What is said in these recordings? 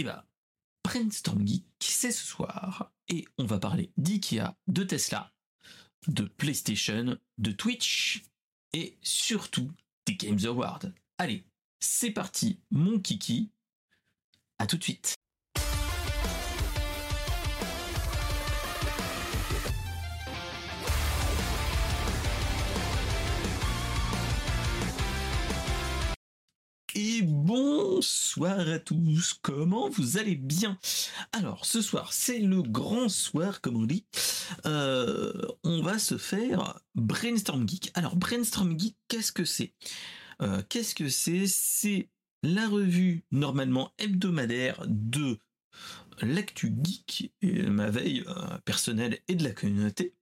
Et bah, Brainstorm Geek, c'est ce soir? Et on va parler d'IKEA, de Tesla, de PlayStation, de Twitch et surtout des Games Awards. Allez, c'est parti, mon kiki. À tout de suite. Bonsoir à tous, comment vous allez bien? Alors ce soir c'est le grand soir comme on dit, Euh, on va se faire Brainstorm Geek. Alors Brainstorm Geek qu'est-ce que c'est? Euh, Qu'est-ce que c'est? C'est la revue normalement hebdomadaire de l'actu geek, ma veille euh, personnelle et de la communauté.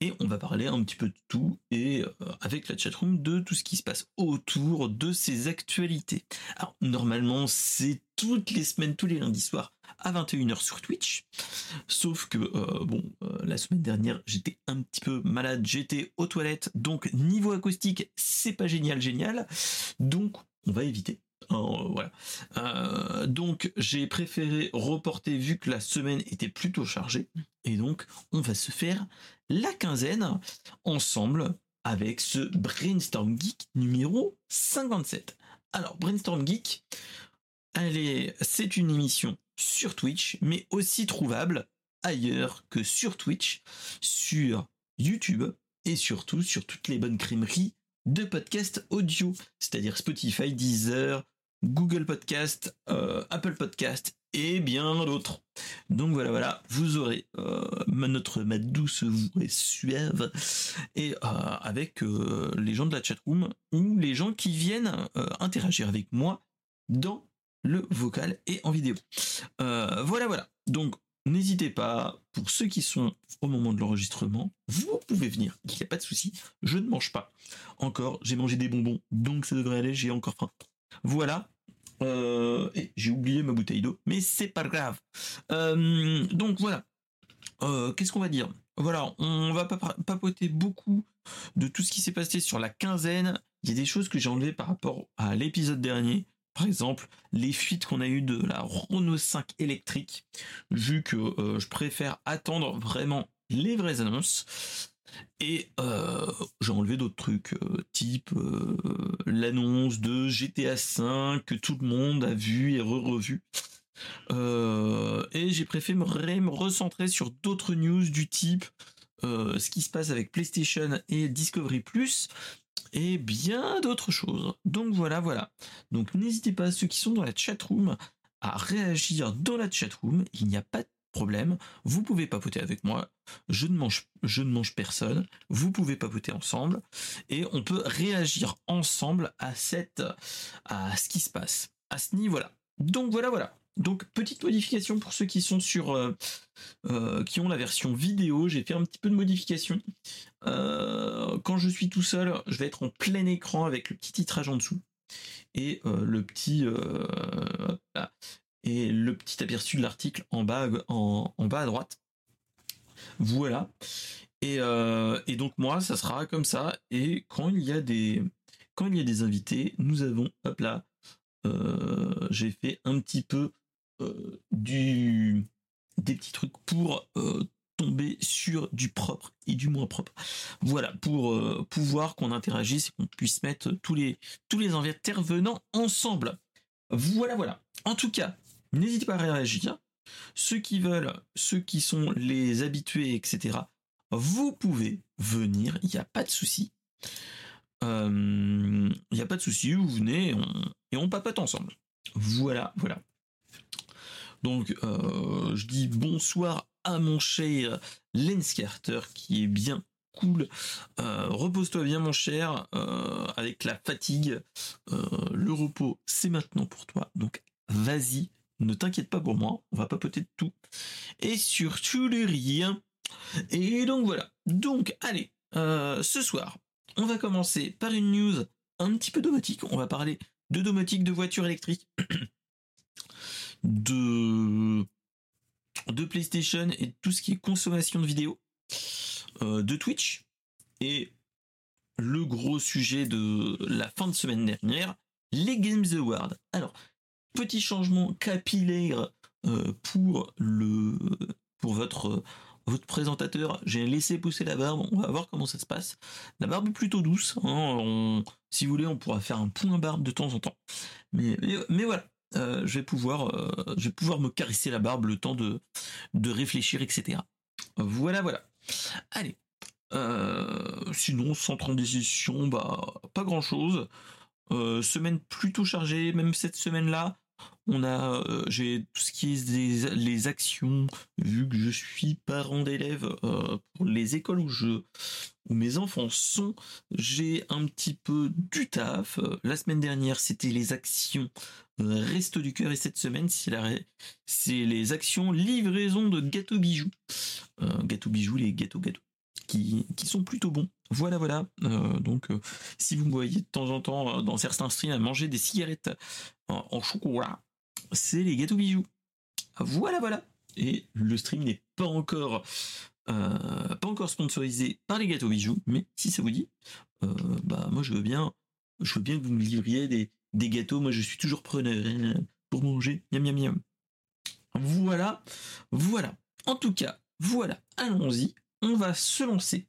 Et on va parler un petit peu de tout et euh, avec la chatroom de tout ce qui se passe autour de ces actualités. Alors normalement c'est toutes les semaines, tous les lundis soirs à 21h sur Twitch. Sauf que euh, bon, euh, la semaine dernière j'étais un petit peu malade, j'étais aux toilettes, donc niveau acoustique c'est pas génial génial. Donc on va éviter. Euh, voilà. Euh, donc j'ai préféré reporter vu que la semaine était plutôt chargée. Et donc on va se faire la quinzaine ensemble avec ce Brainstorm Geek numéro 57. Alors Brainstorm Geek, c'est une émission sur Twitch, mais aussi trouvable ailleurs que sur Twitch, sur YouTube et surtout sur toutes les bonnes crèmeries de podcasts audio, c'est-à-dire Spotify, Deezer, Google Podcast, euh, Apple Podcast et bien d'autres. Donc voilà, voilà, vous aurez euh, notre ma douce voix suave et euh, avec les gens de la chatroom ou les gens qui viennent interagir avec moi dans le vocal et en vidéo. Voilà, voilà. Donc n'hésitez pas, pour ceux qui sont au moment de l'enregistrement, vous pouvez venir, il n'y a pas de souci, je ne mange pas. Encore, j'ai mangé des bonbons, donc ça devrait aller, j'ai encore faim. Voilà. Euh, j'ai oublié ma bouteille d'eau, mais c'est pas grave. Euh, donc voilà. Euh, Qu'est-ce qu'on va dire? Voilà, on va papa- papoter beaucoup de tout ce qui s'est passé sur la quinzaine. Il y a des choses que j'ai enlevées par rapport à l'épisode dernier. Par exemple, les fuites qu'on a eues de la Renault 5 électrique, vu que je préfère attendre vraiment les vraies annonces. Et euh, j'ai enlevé d'autres trucs, euh, type euh, l'annonce de GTA V que tout le monde a vu et re-revu. Et j'ai préféré me, recentrer sur d'autres news du type ce qui se passe avec PlayStation et Discovery Plus et bien d'autres choses. Donc voilà, voilà. Donc n'hésitez pas, ceux qui sont dans la chatroom, à réagir dans la chatroom. Il n'y a pas de problème. Vous pouvez papoter avec moi. Je ne mange, je ne mange personne. Vous pouvez papoter ensemble et on peut réagir ensemble à cette, à ce qui se passe à ce niveau-là. Donc voilà, voilà. Donc petite modification pour ceux qui sont sur, euh, euh, qui ont la version vidéo. J'ai fait un petit peu de modification. Euh, quand je suis tout seul, je vais être en plein écran avec le petit titrage en dessous et le petit et le petit aperçu de l'article en bas en, en bas à droite. Voilà. Et, euh, et donc moi, ça sera comme ça. Et quand il y a des quand il y a des invités, nous avons hop là, euh, j'ai fait un petit peu euh, du des petits trucs pour tomber sur du propre et du moins propre. Voilà, pour pouvoir qu'on interagisse et qu'on puisse mettre tous les tous les intervenants ensemble. Voilà, voilà. En tout cas, n'hésitez pas à réagir. Ceux qui veulent, ceux qui sont les habitués, etc., vous pouvez venir, il n'y a pas de souci. Euh, Il n'y a pas de souci, vous venez et on, papote ensemble. Voilà, voilà. Donc, euh, je dis bonsoir à mon cher Lens Carter qui est bien cool. Euh, Repose-toi bien, mon cher, avec la fatigue. Le repos, c'est maintenant pour toi. Donc, vas-y, ne t'inquiète pas pour moi. On va papoter de tout. Et surtout de rien. Et donc, voilà. Donc, allez, euh, ce soir, on va commencer par une news un petit peu domotique. On va parler de domotique, de voitures électriques, de, de PlayStation et de tout ce qui est consommation de vidéos, euh, de Twitch. Et le gros sujet de la fin de semaine dernière, les Games Awards. Alors, petit changement capillaire pour le pour votre présentateur, j'ai laissé pousser la barbe, on va voir comment ça se passe. La barbe est plutôt douce, hein, si vous voulez, on pourra faire un point barbe de temps en temps. Mais, voilà, euh, je, vais pouvoir, euh, je vais pouvoir me caresser la barbe le temps de, réfléchir, etc. Voilà, voilà. Allez. Euh, sinon, sans transition, bah, pas grand chose. semaine plutôt chargée, même cette semaine-là. On a, euh, j'ai tout ce qui est les actions, vu que je suis parent d'élèves euh, pour les écoles où je, où mes enfants sont, j'ai un petit peu du taf. La semaine dernière, c'était les actions euh, Resto du cœur et cette semaine, c'est les actions livraison de gâteaux bijoux. gâteaux bijoux, les gâteaux gâteaux. Qui, qui, sont plutôt bons. Voilà, voilà. donc, si vous me voyez de temps en temps dans certains streams à manger des cigarettes en chocolat, c'est les gâteaux bijoux. Voilà, voilà. Et le stream n'est pas encore euh, pas encore sponsorisé par les gâteaux bijoux, mais si ça vous dit, euh, bah moi je veux bien, je veux bien que vous me livriez des, gâteaux. Moi je suis toujours preneur hein, pour manger. Miam miam miam. Voilà, voilà. En tout cas, voilà. Allons-y. On va se lancer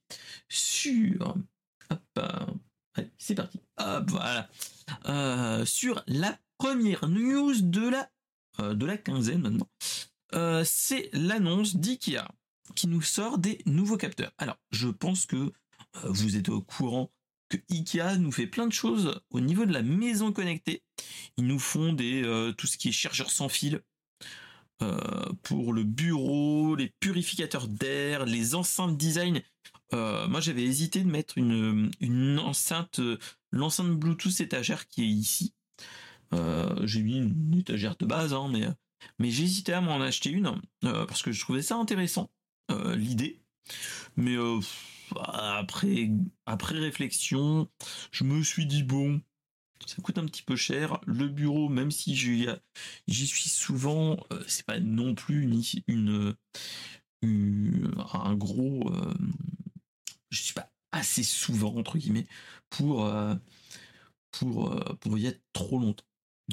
sur. Hop, c'est parti. Hop, voilà. Euh, sur la première news de la euh, de la quinzaine maintenant, euh, c'est l'annonce d'IKEA qui nous sort des nouveaux capteurs. Alors, je pense que euh, vous êtes au courant que IKEA nous fait plein de choses au niveau de la maison connectée. Ils nous font des tout ce qui est chargeur sans fil pour le bureau, les purificateurs d'air, les enceintes design. moi, j'avais hésité de mettre une, une enceinte, l'enceinte Bluetooth étagère qui est ici. Euh, j'ai mis une étagère de base, hein, mais, mais j'hésitais à m'en acheter une euh, parce que je trouvais ça intéressant, euh, l'idée. Mais après, après réflexion, je me suis dit bon, ça coûte un petit peu cher. Le bureau, même si j'y suis souvent, c'est pas non plus une, un gros. je suis pas assez souvent entre guillemets pour pour pour y être trop longtemps.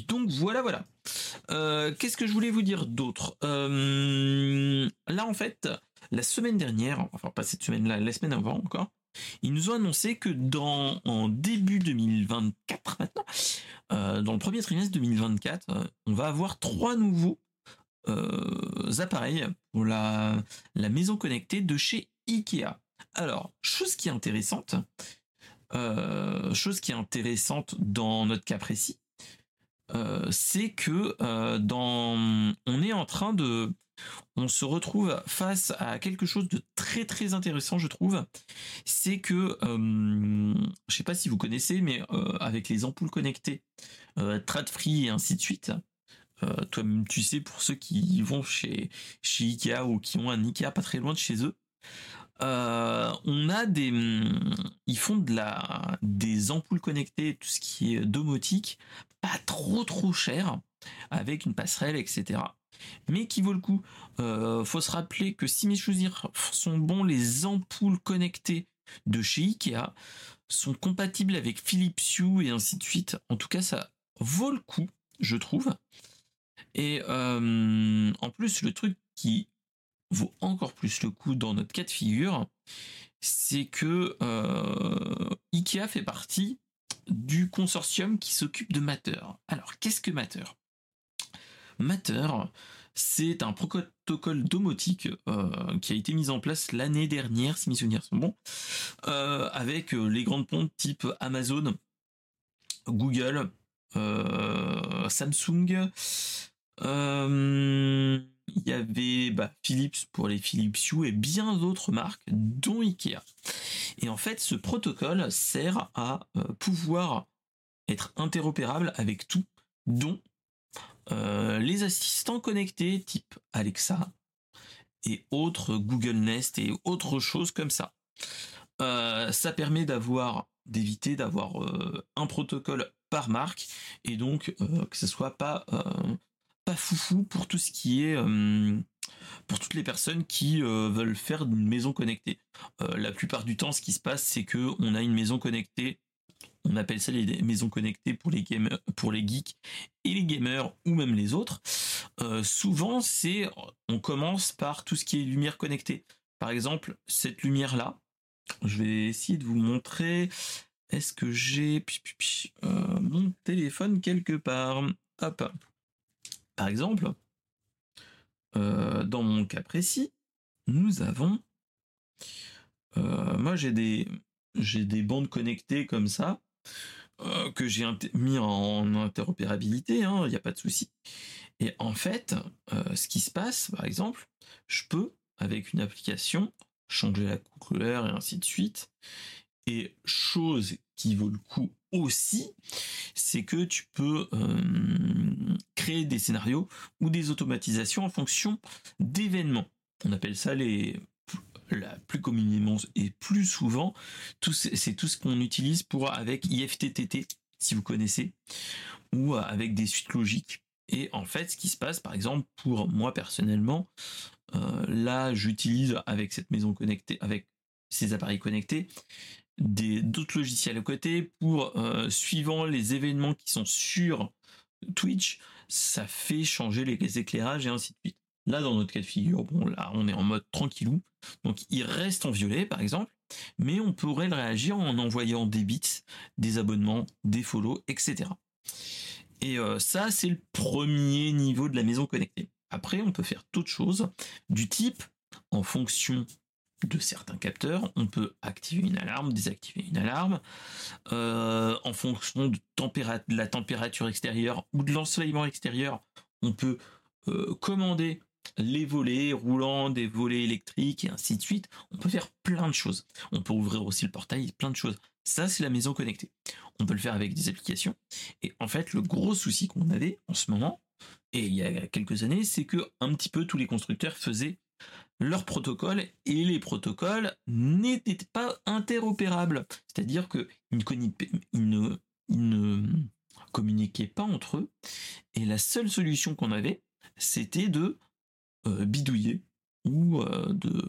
Donc voilà, voilà. Euh, qu'est-ce que je voulais vous dire d'autre? Euh, Là, en fait, la semaine dernière, enfin pas cette semaine-là, la semaine avant encore, ils nous ont annoncé que dans en début 2024 maintenant, euh, dans le premier trimestre 2024, on va avoir trois nouveaux appareils pour la, la maison connectée de chez Ikea. Alors, chose qui est intéressante, chose qui est intéressante dans notre cas précis, euh, c'est que euh, dans, on est en train de, on se retrouve face à quelque chose de très très intéressant, je trouve. C'est que, euh, je sais pas si vous connaissez, mais avec les ampoules connectées, trad free et ainsi de suite. toi, tu sais, pour ceux qui vont chez chez Ikea ou qui ont un Ikea pas très loin de chez eux, euh, on a des, ils font de la, des ampoules connectées, tout ce qui est domotique, pas trop trop cher, avec une passerelle, etc. Mais qui vaut le coup. Euh, faut se rappeler que si mes choisir sont bons, les ampoules connectées de chez Ikea sont compatibles avec Philips Hue et ainsi de suite. En tout cas, ça vaut le coup, je trouve. Et euh, en plus, le truc qui vaut encore plus le coup dans notre cas de figure, c'est que euh, Ikea fait partie du consortium qui s'occupe de Matter. Alors, qu'est-ce que Matter? Matter, c'est un protocole domotique euh, qui a été mis en place l'année dernière, si mes souvenirs sont bons, euh, avec les grandes pontes type Amazon, Google, Samsung, il y avait bah, Philips pour les Philips Hue et bien d'autres marques, dont Ikea. Et en fait, ce protocole sert à euh, pouvoir être interopérable avec tout, dont euh, les assistants connectés type Alexa et autres Google Nest et autres choses comme ça. Euh, ça permet d'éviter d'avoir un protocole par marque et donc que ce soit pas pas foufou pour tout ce qui est euh, pour toutes les personnes qui euh, veulent faire une maison connectée. Euh, la plupart du temps, ce qui se passe, c'est que on a une maison connectée on appelle ça les maisons connectées pour les gamers, pour les geeks et les gamers ou même les autres. Souvent, c'est on commence par tout ce qui est lumière connectée. Par exemple, cette lumière là, je vais essayer de vous montrer. Est-ce que j'ai mon téléphone quelque part? Hop. Par exemple, euh, dans mon cas précis, nous avons. moi, j'ai des j'ai des bandes connectées comme ça euh, que j'ai mis en interopérabilité, il hein, n'y a pas de souci. Et en fait, euh, ce qui se passe, par exemple, je peux, avec une application, changer la couleur et ainsi de suite. Et chose qui vaut le coup aussi, c'est que tu peux euh, créer des scénarios ou des automatisations en fonction d'événements. On appelle ça les la plus communément et plus souvent, c'est tout ce qu'on utilise pour avec IFTTT, si vous connaissez, ou avec des suites logiques. Et en fait, ce qui se passe, par exemple, pour moi personnellement, euh, là, j'utilise avec cette maison connectée, avec ces appareils connectés, d'autres logiciels à côté pour, euh, suivant les événements qui sont sur Twitch, ça fait changer les éclairages et ainsi de suite. Là, dans notre cas de figure, on est en mode tranquillou. Donc, il reste en violet, par exemple, mais on pourrait le réagir en envoyant des bits, des abonnements, des follow, etc. Et euh, ça, c'est le premier niveau de la maison connectée. Après, on peut faire d'autres choses du type, en fonction de certains capteurs, on peut activer une alarme, désactiver une alarme, euh, en fonction de, la température extérieure ou de l'ensoleillement extérieur, on peut euh, commander les volets roulants, des volets électriques et ainsi de suite. On peut faire plein de choses. On peut ouvrir aussi le portail, plein de choses. Ça, c'est la maison connectée. On peut le faire avec des applications. Et en fait, le gros souci qu'on avait en ce moment, et il y a quelques années, c'est que un petit peu tous les constructeurs faisaient leurs protocoles et les protocoles n'étaient pas interopérables. C'est-à-dire qu'ils ne, communiquaient pas entre eux. Et la seule solution qu'on avait, c'était de euh, bidouiller ou euh, de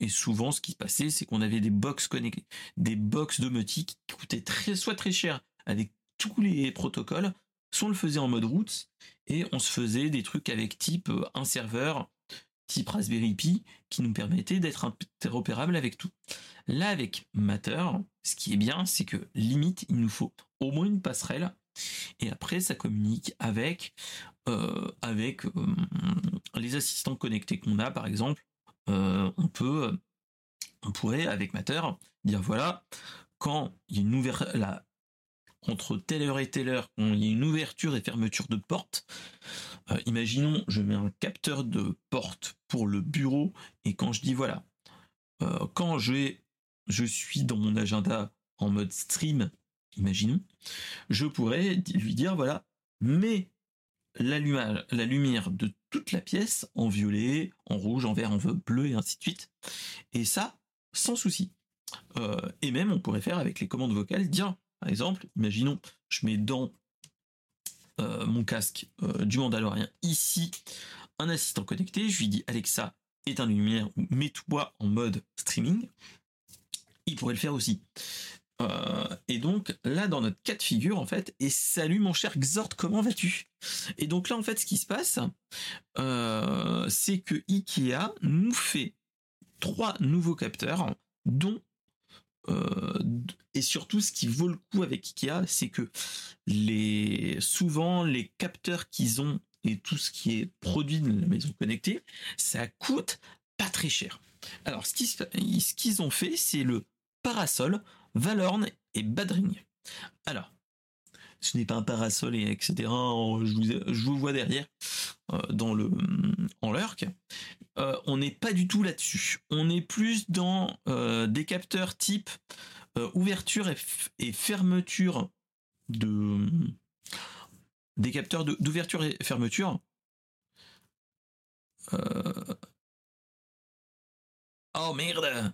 et souvent ce qui se passait c'est qu'on avait des box connectés des box qui coûtaient soit très cher avec tous les protocoles soit on le faisait en mode route et on se faisait des trucs avec type euh, un serveur type Raspberry Pi qui nous permettait d'être interopérable avec tout. Là avec Matter, ce qui est bien, c'est que limite il nous faut au moins une passerelle et après ça communique avec euh, avec euh, les assistants connectés qu'on a, par exemple, euh, on peut, on pourrait avec Matter dire voilà, quand il y a une ouverture, entre telle heure et telle heure, il y a une ouverture et fermeture de porte, imaginons, je mets un capteur de porte pour le bureau et quand je dis voilà, quand je, suis dans mon agenda en mode stream, imaginons, je pourrais lui dire voilà, mais la lumière, la lumière de toute la pièce en violet, en rouge, en vert, en bleu et ainsi de suite. Et ça, sans souci. Euh, et même, on pourrait faire avec les commandes vocales, dire, par exemple, imaginons, je mets dans euh, mon casque euh, du Mandalorien ici un assistant connecté, je lui dis Alexa, éteins la lumière ou mets-toi en mode streaming. Il pourrait le faire aussi. Euh, et donc là, dans notre cas de figure, en fait, et salut mon cher Xort, comment vas-tu? Et donc là, en fait, ce qui se passe, c'est que Ikea nous fait trois nouveaux capteurs, dont et surtout, ce qui vaut le coup avec Ikea, c'est que les souvent les capteurs qu'ils ont et tout ce qui est produit de la maison connectée, ça coûte pas très cher. Alors, ce qu'ils ont fait, c'est le parasol Valorne et Badring. Alors, ce n'est pas un parasol et etc. Je vous, vois derrière euh, dans le en lurk. Euh, on n'est pas du tout là-dessus. On est plus dans euh, des capteurs type ouverture et, fermeture de des capteurs d'ouverture et fermeture. Oh merde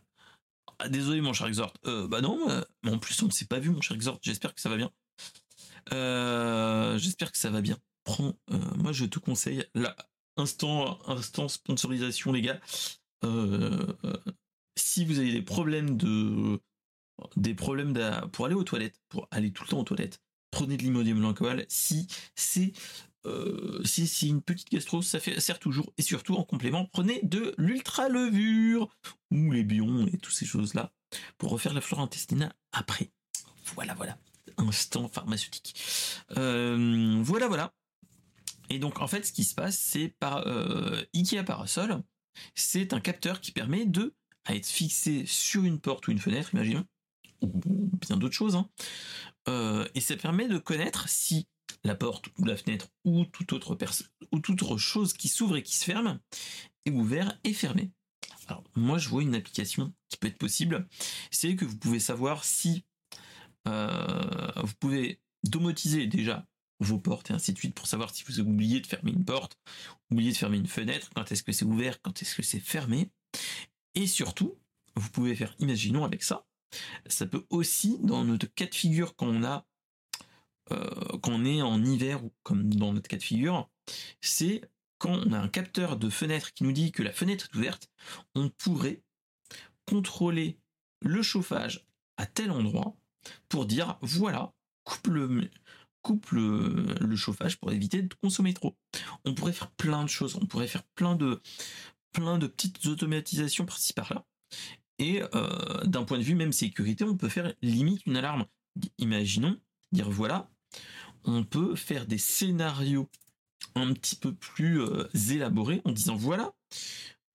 ah, désolé mon cher Exhort. Bah non, en plus on ne s'est pas vu mon cher Exhort. J'espère que ça va bien. Euh, j'espère que ça va bien. Prends, moi je te conseille là, instant, instant sponsorisation les gars. si vous avez des problèmes de des problèmes pour aller aux toilettes, pour aller tout le temps aux toilettes, prenez de l'imodium alcool si c'est euh, si, une petite gastro, ça fait, sert toujours. Et surtout, en complément, prenez de l'ultra-levure ou les bions et toutes ces choses-là pour refaire la flore intestinale après. Voilà, voilà. Instant pharmaceutique. Euh, voilà, voilà. Et donc, en fait, ce qui se passe, c'est par euh, Ikea Parasol, c'est un capteur qui permet de à être fixé sur une porte ou une fenêtre, imaginons, ou bien d'autres choses. Hein. Euh, et ça permet de connaître si la porte ou la fenêtre ou toute autre ou toute autre chose qui s'ouvre et qui se ferme est ouvert et fermé. Alors moi je vois une application qui peut être possible, c'est que vous pouvez savoir si vous pouvez domotiser déjà vos portes et ainsi de suite pour savoir si vous oublié de fermer une porte, oublié de fermer une fenêtre, quand est-ce que c'est ouvert, quand est-ce que c'est fermé. Et surtout, vous pouvez faire, imaginons avec ça, ça peut aussi, dans notre cas de figure, quand on a euh, quand on est en hiver ou comme dans notre cas de figure, c'est quand on a un capteur de fenêtre qui nous dit que la fenêtre est ouverte, on pourrait contrôler le chauffage à tel endroit pour dire voilà, coupe le, chauffage pour éviter de consommer trop. On pourrait faire plein de choses, on pourrait faire plein de, plein de petites automatisations par-ci par-là. Et euh, d'un point de vue même sécurité, on peut faire limite une alarme. Imaginons dire voilà, on peut faire des scénarios un petit peu plus euh, élaborés en disant voilà,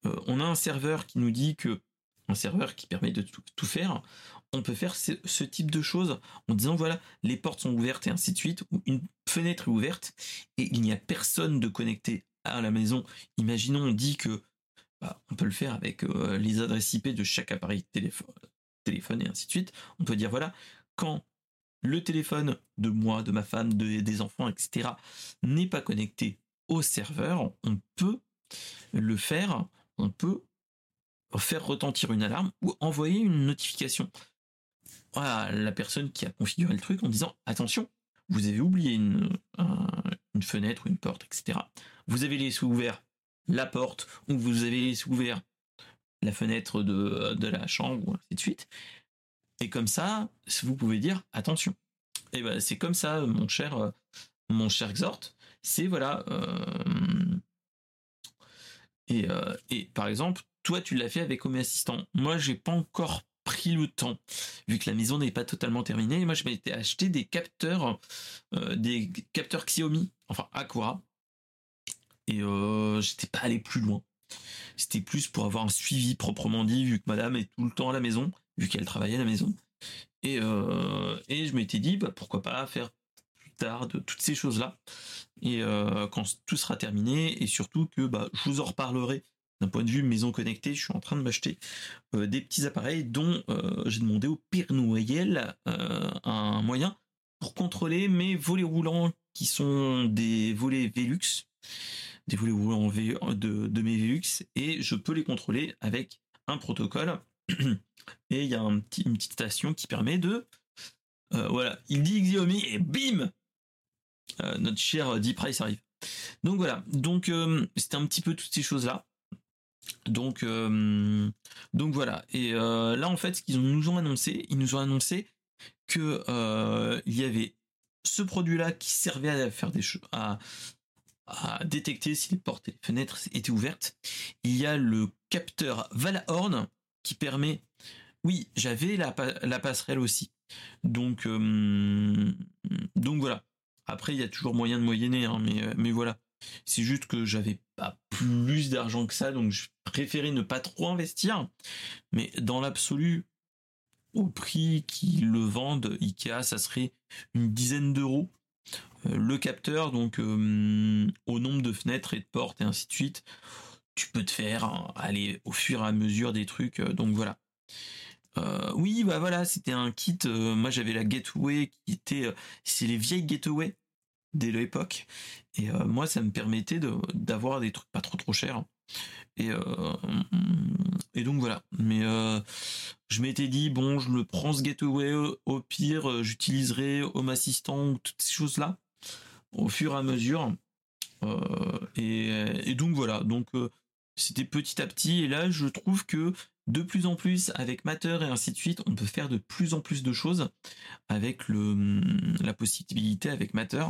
euh, on a un serveur qui nous dit que un serveur qui permet de tout, faire, on peut faire ce, type de choses en disant voilà, les portes sont ouvertes et ainsi de suite, ou une fenêtre est ouverte et il n'y a personne de connecté à la maison. Imaginons on dit que bah, on peut le faire avec euh, les adresses IP de chaque appareil téléphone, téléphone et ainsi de suite. On peut dire voilà, quand le téléphone de moi, de ma femme, de, des enfants, etc., n'est pas connecté au serveur, on peut le faire, on peut faire retentir une alarme ou envoyer une notification à la personne qui a configuré le truc en disant attention, vous avez oublié une, une fenêtre ou une porte, etc. Vous avez laissé ouvert la porte ou vous avez laissé ouvert la fenêtre de, la chambre ou ainsi de suite. Et comme ça, vous pouvez dire attention. Et ben c'est comme ça, mon cher, euh, mon cher Xort. C'est voilà. Euh, et, euh, et, par exemple, toi, tu l'as fait avec Home Assistant. Moi, j'ai pas encore pris le temps, vu que la maison n'est pas totalement terminée. moi, je m'étais acheté des capteurs, des capteurs Xiaomi, enfin Aqua. Et j'étais pas allé plus loin. C'était plus pour avoir un suivi proprement dit, vu que madame est tout le temps à la maison vu qu'elle travaillait à la maison. Et, euh, et je m'étais dit, bah, pourquoi pas faire plus tard de toutes ces choses-là. Et euh, quand tout sera terminé, et surtout que bah, je vous en reparlerai d'un point de vue maison connectée, je suis en train de m'acheter euh, des petits appareils dont j'ai demandé au Père Noël un moyen pour contrôler mes volets roulants qui sont des volets Velux, des volets roulants de, de mes Velux, et je peux les contrôler avec un protocole et il y a une petite station qui permet de euh, voilà, il dit Xiaomi et bim euh, Notre cher Deep Price arrive. Donc voilà, donc euh, c'était un petit peu toutes ces choses-là. Donc, donc voilà. Et là en fait, ce qu'ils nous ont annoncé, ils nous ont annoncé que il y avait ce produit-là qui servait à faire des choses, à, détecter si les portes et les fenêtres étaient ouvertes. Il y a le capteur Valahorn qui permet. Oui, j'avais la, la, passerelle aussi. Donc, euh, donc voilà. Après, il y a toujours moyen de moyenner, hein, mais, euh, mais voilà. C'est juste que j'avais plus d'argent que ça, donc je préférais ne pas trop investir. Mais dans l'absolu, au prix qu'ils le vendent, Ikea, ça serait une dizaine d'euros. Euh, le capteur, donc au nombre de fenêtres et de portes et ainsi de suite, tu peux te faire hein, aller au fur et à mesure des trucs. Euh, donc voilà. Euh, oui, bah voilà, c'était un kit. Euh, moi, j'avais la Gateway qui était, c'est les vieilles Gateway dès l'époque. Et moi, ça me permettait d'avoir des trucs pas trop trop chers. Et, et donc voilà. Mais je m'étais dit bon, je le prends ce Gateway. Au pire, j'utiliserai Home Assistant ou toutes ces choses là au fur et à mesure. Et, et, donc voilà. Donc C'était petit à petit, et là, je trouve que de plus en plus, avec Matter et ainsi de suite, on peut faire de plus en plus de choses avec le, la possibilité, avec Matter,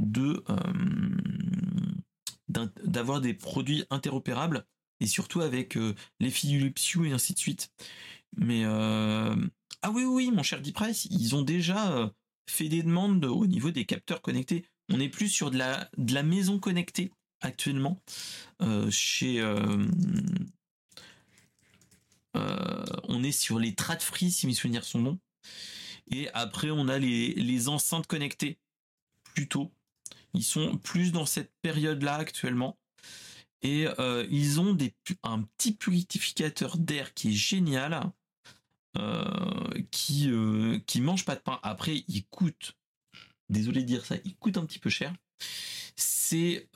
de d'avoir des produits interopérables et surtout avec euh, les Hue et ainsi de suite. Mais euh, ah oui oui mon cher Price, ils ont déjà euh, fait des demandes au niveau des capteurs connectés. On est plus sur de la de la maison connectée actuellement chez on est sur les Trad Free si mes souvenirs sont bons. Et après on a les, les enceintes connectées plutôt. Ils sont plus dans cette période-là actuellement. Et euh, ils ont un petit purificateur d'air qui est génial, euh, qui, euh, qui mange pas de pain. Après, il coûte, désolé de dire ça, il coûte un petit peu cher. C'est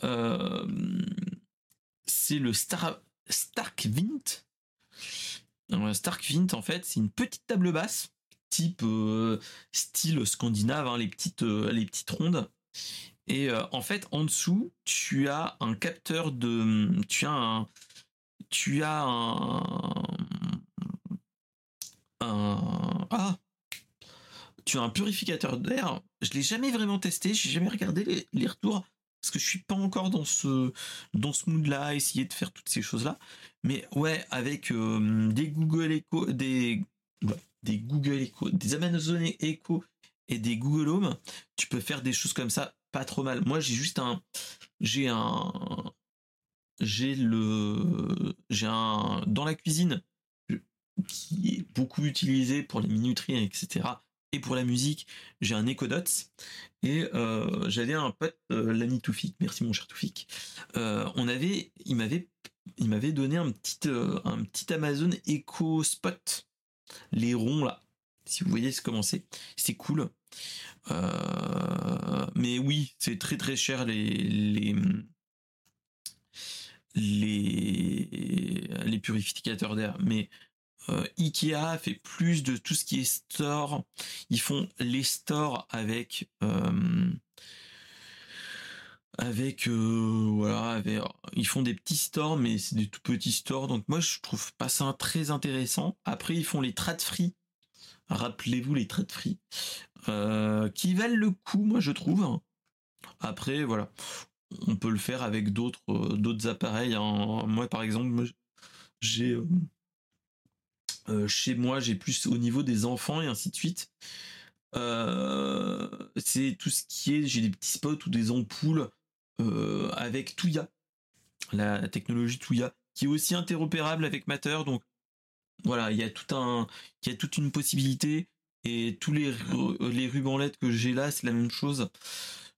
c'est le Star, Stark Vint. Stark Vint, en fait, c'est une petite table basse, type style scandinave, hein, les, petites, les petites rondes. Et euh, en fait, en dessous, tu as un capteur de, tu as un, tu as un, ah, tu as un purificateur d'air. Je l'ai jamais vraiment testé, j'ai jamais regardé les, retours parce que je suis pas encore dans ce dans ce mood là, essayer de faire toutes ces choses là. Mais ouais, avec euh, des Google Echo, des des Google Echo, des Amazon Echo et des Google Home, tu peux faire des choses comme ça pas trop mal. Moi, j'ai juste un, j'ai un, j'ai le, j'ai un dans la cuisine qui est beaucoup utilisé pour les minuteries, etc. Et pour la musique, j'ai un Echo Dots et euh, j'avais un pote, euh, l'ami Toufik, merci mon cher Toufik. Euh, on avait, il m'avait, il m'avait donné un petit, un petit Amazon Echo Spot, les ronds là. Si vous voyez comment c'est, c'est cool. Euh, mais oui, c'est très très cher les purificateurs d'air. Mais euh, Ikea fait plus de tout ce qui est store. Ils font les stores avec euh, avec voilà, ils font des petits stores, mais c'est des tout petits stores. Donc moi je trouve pas ça très intéressant. Après ils font les trade free. Rappelez-vous les trade free. Euh, qui valent le coup, moi je trouve. Après, voilà, on peut le faire avec d'autres euh, appareils. Moi, par exemple, j'ai euh, chez moi, j'ai plus au niveau des enfants et ainsi de suite. c'est tout ce qui est, j'ai des petits spots ou des ampoules avec Touya, la technologie Touya, qui est aussi interopérable avec Matter. Donc voilà, il y a tout un, il y a toute une possibilité et tous les les rubans que j'ai là, c'est la même chose.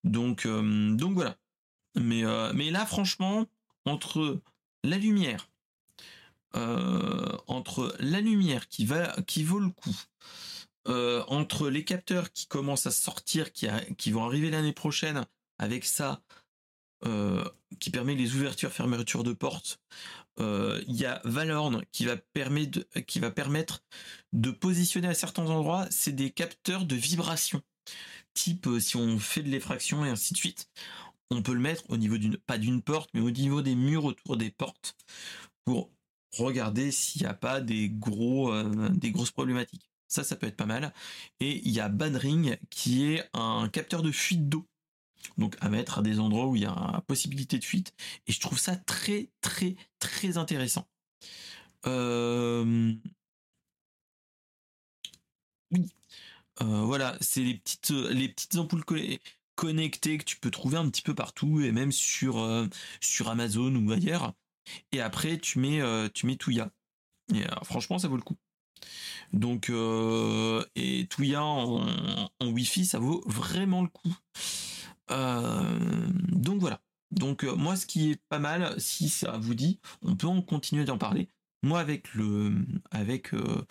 Donc euh, donc voilà. Mais euh, mais là franchement entre la lumière euh, entre la lumière qui va qui vaut le coup entre les capteurs qui commencent à sortir qui vont arriver l'année prochaine avec ça qui permet les ouvertures fermetures de portes euh, il y a Valorn qui va, permettre de, positionner à certains endroits, c'est des capteurs de vibration. Type euh, si on fait de l'effraction et ainsi de suite, on peut le mettre au niveau d'une, pas d'une porte, mais au niveau des murs autour des portes pour regarder s'il n'y a pas des gros, euh, des grosses problématiques. Ça, ça peut être pas mal. Et il y a Banring qui est un capteur de fuite d'eau donc à mettre à des endroits où il y a possibilité de fuite. Et je trouve ça très très très intéressant. Euh, oui, euh, voilà, c'est les petites les petites ampoules connectées que tu peux trouver un petit peu partout et même sur euh, sur Amazon ou ailleurs. Et après tu mets tu mets Touya. Et franchement, ça vaut le coup. Donc et Touya en, en Wi-Fi, ça vaut vraiment le coup. Euh, donc voilà. Donc euh, moi, ce qui est pas mal, si ça vous dit, on peut en continuer d'en parler. Moi, avec le, avec euh,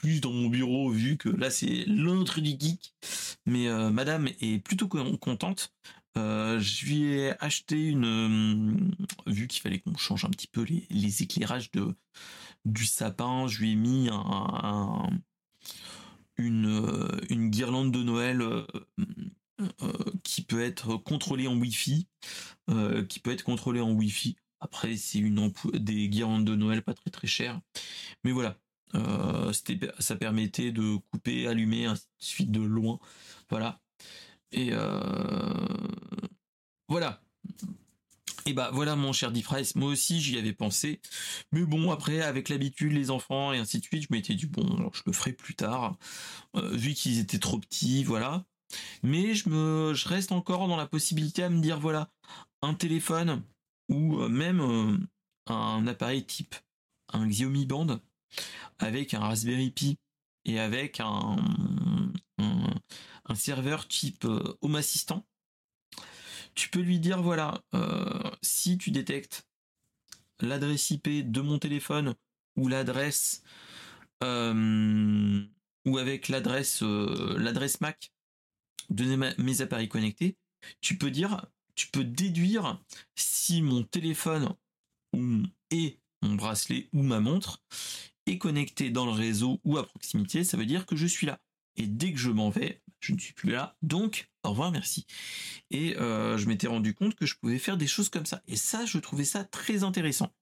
plus dans mon bureau, vu que là c'est l'entre du geek, mais Madame est plutôt contente. je lui ai acheté une, vu qu'il fallait qu'on change un petit peu les, éclairages de du sapin, je lui ai mis un, une, guirlande de Noël qui peut être contrôlé en Wi-Fi, euh, qui peut être contrôlé en Wi-Fi. Après, c'est une des guirlandes de Noël pas très très chères. Mais voilà, euh, ça permettait de couper, allumer, ainsi de suite de loin. Voilà. Et euh, voilà. Et bah voilà mon cher Diffrice, moi aussi j'y avais pensé. Mais bon, après, avec l'habitude, les enfants et ainsi de suite, je m'étais dit, bon, je le ferai plus tard. Euh, vu qu'ils étaient trop petits, voilà. Mais je reste encore dans la possibilité à me dire, voilà, un téléphone ou même un appareil type un Xiaomi Band avec un Raspberry Pi et avec un, serveur type euh, Home Assistant, tu peux lui dire voilà, euh, si tu détectes l'adresse IP de mon téléphone ou l'adresse euh, ou avec l'adresse l'adresse MAC de mes appareils connectés, tu peux dire tu peux déduire si mon téléphone est mon bracelet ou ma montre est connecté dans le réseau ou à proximité, ça veut dire que je suis là. Et dès que je m'en vais, je ne suis plus là. Donc, au revoir, merci. Et euh, je m'étais rendu compte que je pouvais faire des choses comme ça. Et ça, je trouvais ça très intéressant.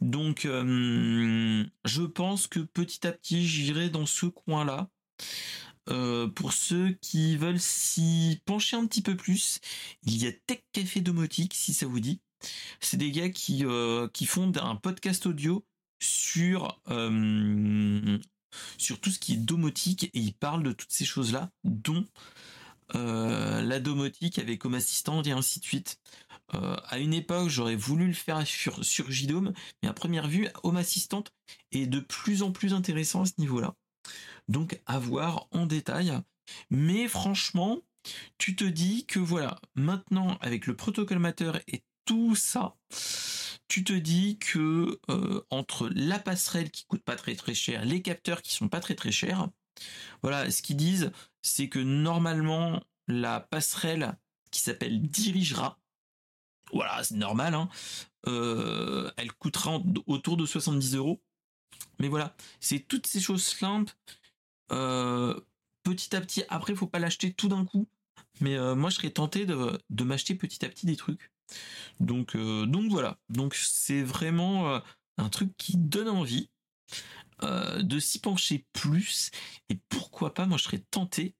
Donc, euh, je pense que petit à petit, j'irai dans ce coin-là. Euh, pour ceux qui veulent s'y pencher un petit peu plus, il y a Tech Café Domotique, si ça vous dit. C'est des gars qui, euh, qui font un podcast audio sur, euh, sur tout ce qui est domotique et ils parlent de toutes ces choses-là, dont euh, la domotique avec Home Assistant et ainsi de suite. à une époque, j'aurais voulu le faire sur, sur mais à première vue, Home Assistant est de plus en plus intéressant à ce niveau-là. Donc à voir en détail. Mais franchement, tu te dis que voilà, maintenant avec le protocole mateur et tout ça, tu te dis que euh, entre la passerelle qui coûte pas très très cher, les capteurs qui sont pas très très chers, voilà, ce qu'ils disent, c'est que normalement la passerelle qui s'appelle dirigera, voilà, c'est normal, hein, euh, elle coûtera autour de 70 euros. Mais voilà, c'est toutes ces choses simples. Euh, petit à petit, après, faut pas l'acheter tout d'un coup. Mais moi, je serais tenté de m'acheter petit à petit des trucs. Donc, euh, donc voilà. Donc c'est vraiment euh, un truc qui donne envie euh, de s'y pencher plus. Et pourquoi pas, moi je serais tenté.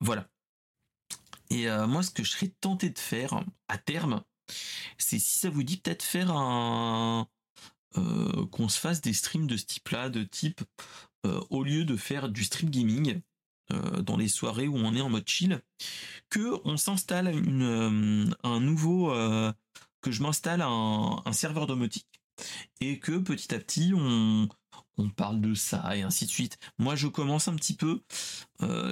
voilà. Et moi, ce que je serais tenté de faire à terme, c'est si ça vous dit peut-être faire un qu'on se fasse des streams de ce type-là, de type au lieu de faire du stream gaming, euh, dans les soirées où on est en mode chill, que on s'installe euh, un nouveau, euh, que je m'installe un, serveur domotique et que petit à petit on, on parle de ça et ainsi de suite. Moi, je commence un petit peu.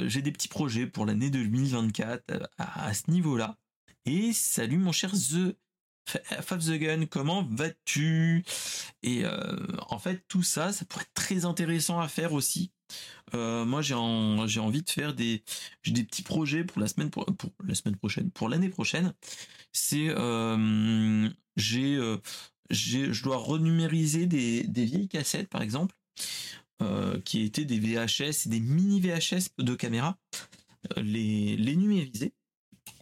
J'ai des petits projets pour l'année 2024 à, à ce niveau-là. Et salut mon cher The Gun, comment vas-tu? Et en fait, tout ça, ça pourrait être très intéressant à faire aussi euh, moi, j'ai envie de faire des, des petits projets pour la semaine, prochaine, pour l'année prochaine. C'est, euh, j'ai, euh, je dois renumériser des, des vieilles cassettes, par exemple, qui étaient des VHS, des mini VHS de caméra, les, les numériser.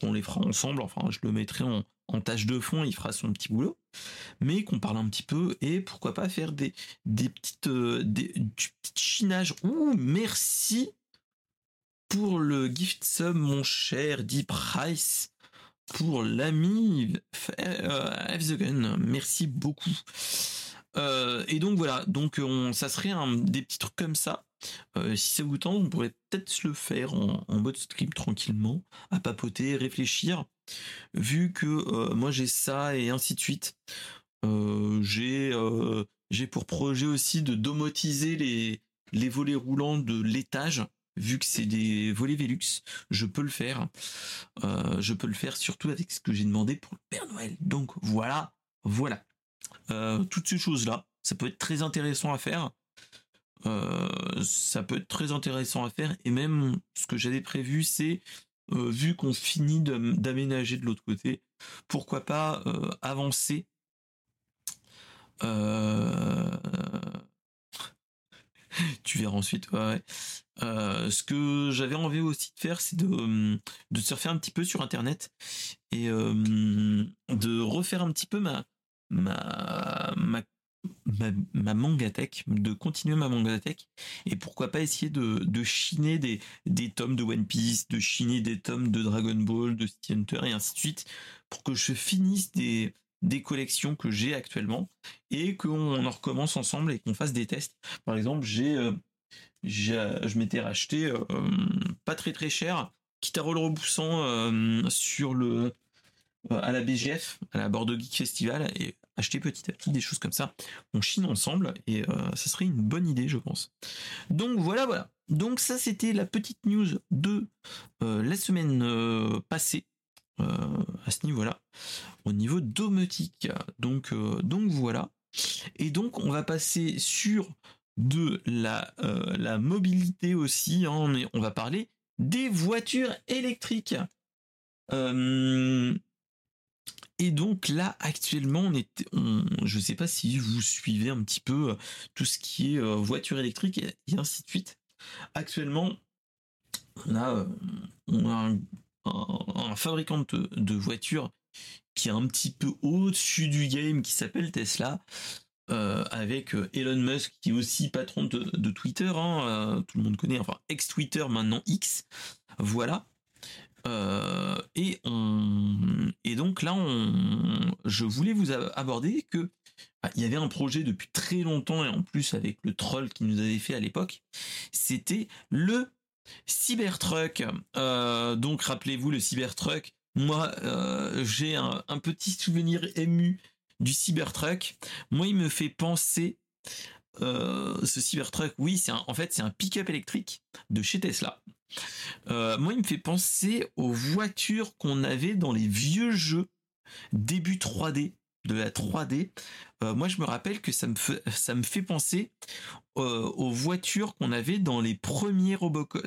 On les fera ensemble. Enfin, je le mettrai en, en tâche de fond, il fera son petit boulot, mais qu'on parle un petit peu et pourquoi pas faire des, des petites euh, des, du petit chinage. Ouh, merci pour le gift sub, mon cher Deep Price, pour l'ami euh, F the Gun. Merci beaucoup. Euh, et donc voilà, donc on, ça serait un, des petits trucs comme ça. Si ça vous tente, on pourrait peut-être le faire en, en, mode stream tranquillement, à papoter, réfléchir vu que euh, moi j'ai ça et ainsi de suite. Euh, j'ai euh, j'ai pour projet aussi de domotiser les les volets roulants de l'étage vu que c'est des volets Velux, je peux le faire. je peux le faire surtout avec ce que j'ai demandé pour le Père Noël. Donc voilà, voilà. toutes ces choses-là, ça peut être très intéressant à faire. ça peut être très intéressant à faire. Et même ce que j'avais prévu, c'est euh, vu qu'on finit d'aménager de l'autre côté, pourquoi pas euh, avancer euh, tu verras ensuite. ce que j'avais envie aussi de faire, c'est de, surfer un petit peu sur Internet et de refaire un petit peu ma ma ma, ma mangatech, de continuer ma mangatech, et pourquoi pas essayer de, chiner des, des tomes de One Piece, de chiner des tomes de Dragon Ball, de City Hunter, et ainsi de suite, pour que je finisse des, des collections que j'ai actuellement, et qu'on en recommence ensemble et qu'on fasse des tests. Par exemple, j'ai, euh, je m'étais racheté euh, pas très très cher, Kitaro le repoussant euh, sur le à la BGF, à la Bordeaux Geek Festival, et acheter petit à petit des choses comme ça. On chine ensemble et euh, ça serait une bonne idée, je pense. Donc voilà, voilà. Donc ça, c'était la petite news de euh, la semaine euh, passée. à ce niveau-là, au niveau domotique. Donc, donc voilà. Et donc on va passer sur de la, la mobilité aussi. Hein. on va parler des voitures électriques. Et donc là, actuellement, on est, je ne sais pas si vous suivez un petit peu euh, tout ce qui est euh, voiture électrique et, ainsi de suite. Actuellement, on a, euh, un, fabricant de, voitures qui est un petit peu au-dessus du game, qui s'appelle Tesla, avec Elon Musk qui est aussi patron de, Twitter, hein, tout le monde connaît, enfin ex-Twitter maintenant X. Voilà. Euh, et, on, et donc là, on, je voulais vous aborder que bah, il y avait un projet depuis très longtemps et en plus avec le troll qui nous avait fait à l'époque, c'était le Cybertruck. Euh, donc rappelez-vous le Cybertruck. Moi, euh, j'ai un, petit souvenir ému du Cybertruck. Moi, il me fait penser ce Cybertruck. Oui, c'est en fait c'est un pick-up électrique de chez Tesla. Euh, moi, il me fait penser aux voitures qu'on avait dans les vieux jeux début 3D de la 3D. Euh, moi, je me rappelle que ça me fait, penser euh, aux voitures qu'on avait dans les premiers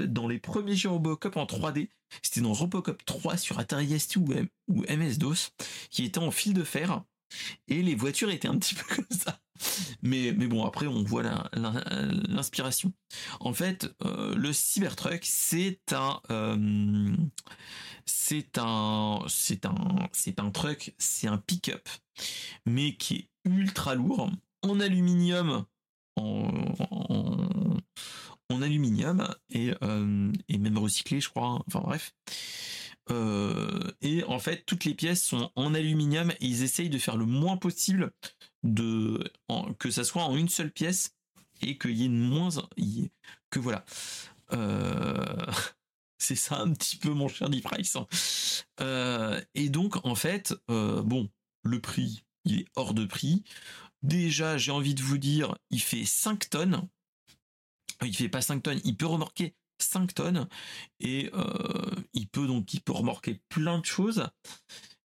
dans les premiers jeux Robocop en 3D. C'était dans Robocop 3 sur Atari ST ou, ou MS-DOS, qui était en fil de fer. Et les voitures étaient un petit peu comme ça. Mais, mais bon, après, on voit l'inspiration. En fait, euh, le Cybertruck, c'est un, euh, c'est un, c'est un, c'est un truck, c'est un pick-up, mais qui est ultra lourd, en aluminium, en, aluminium et, euh, et même recyclé, je crois. Enfin bref. Et en fait, toutes les pièces sont en aluminium et ils essayent de faire le moins possible de que ça soit en une seule pièce et qu'il y ait moins que voilà. Euh, c'est ça un petit peu mon cher D-Price. Hein. Euh, et donc en fait, euh, bon, le prix, il est hors de prix. Déjà, j'ai envie de vous dire, il fait 5 tonnes. Il fait pas 5 tonnes, il peut remorquer 5 tonnes et il peut donc il peut remorquer plein de choses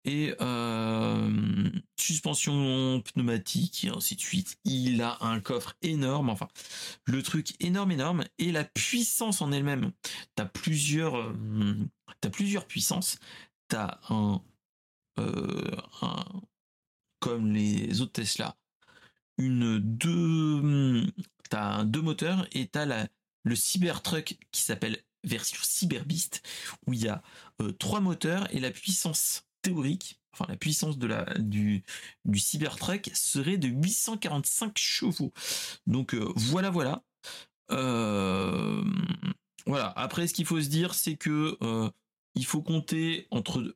et euh, suspension pneumatique et ainsi de suite. Il a un coffre énorme, enfin le truc énorme énorme et la puissance en elle-même. T'as plusieurs, euh, as plusieurs puissances. T'as un, euh, un, comme les autres Tesla, une deux, t'as deux moteurs et t'as la le Cybertruck qui s'appelle version Cyberbeast où il y a trois moteurs et la puissance théorique, enfin la puissance de la, du, du Cybertruck serait de 845 chevaux. Donc euh, voilà, voilà. Euh, voilà. Après, ce qu'il faut se dire, c'est que euh, il faut compter entre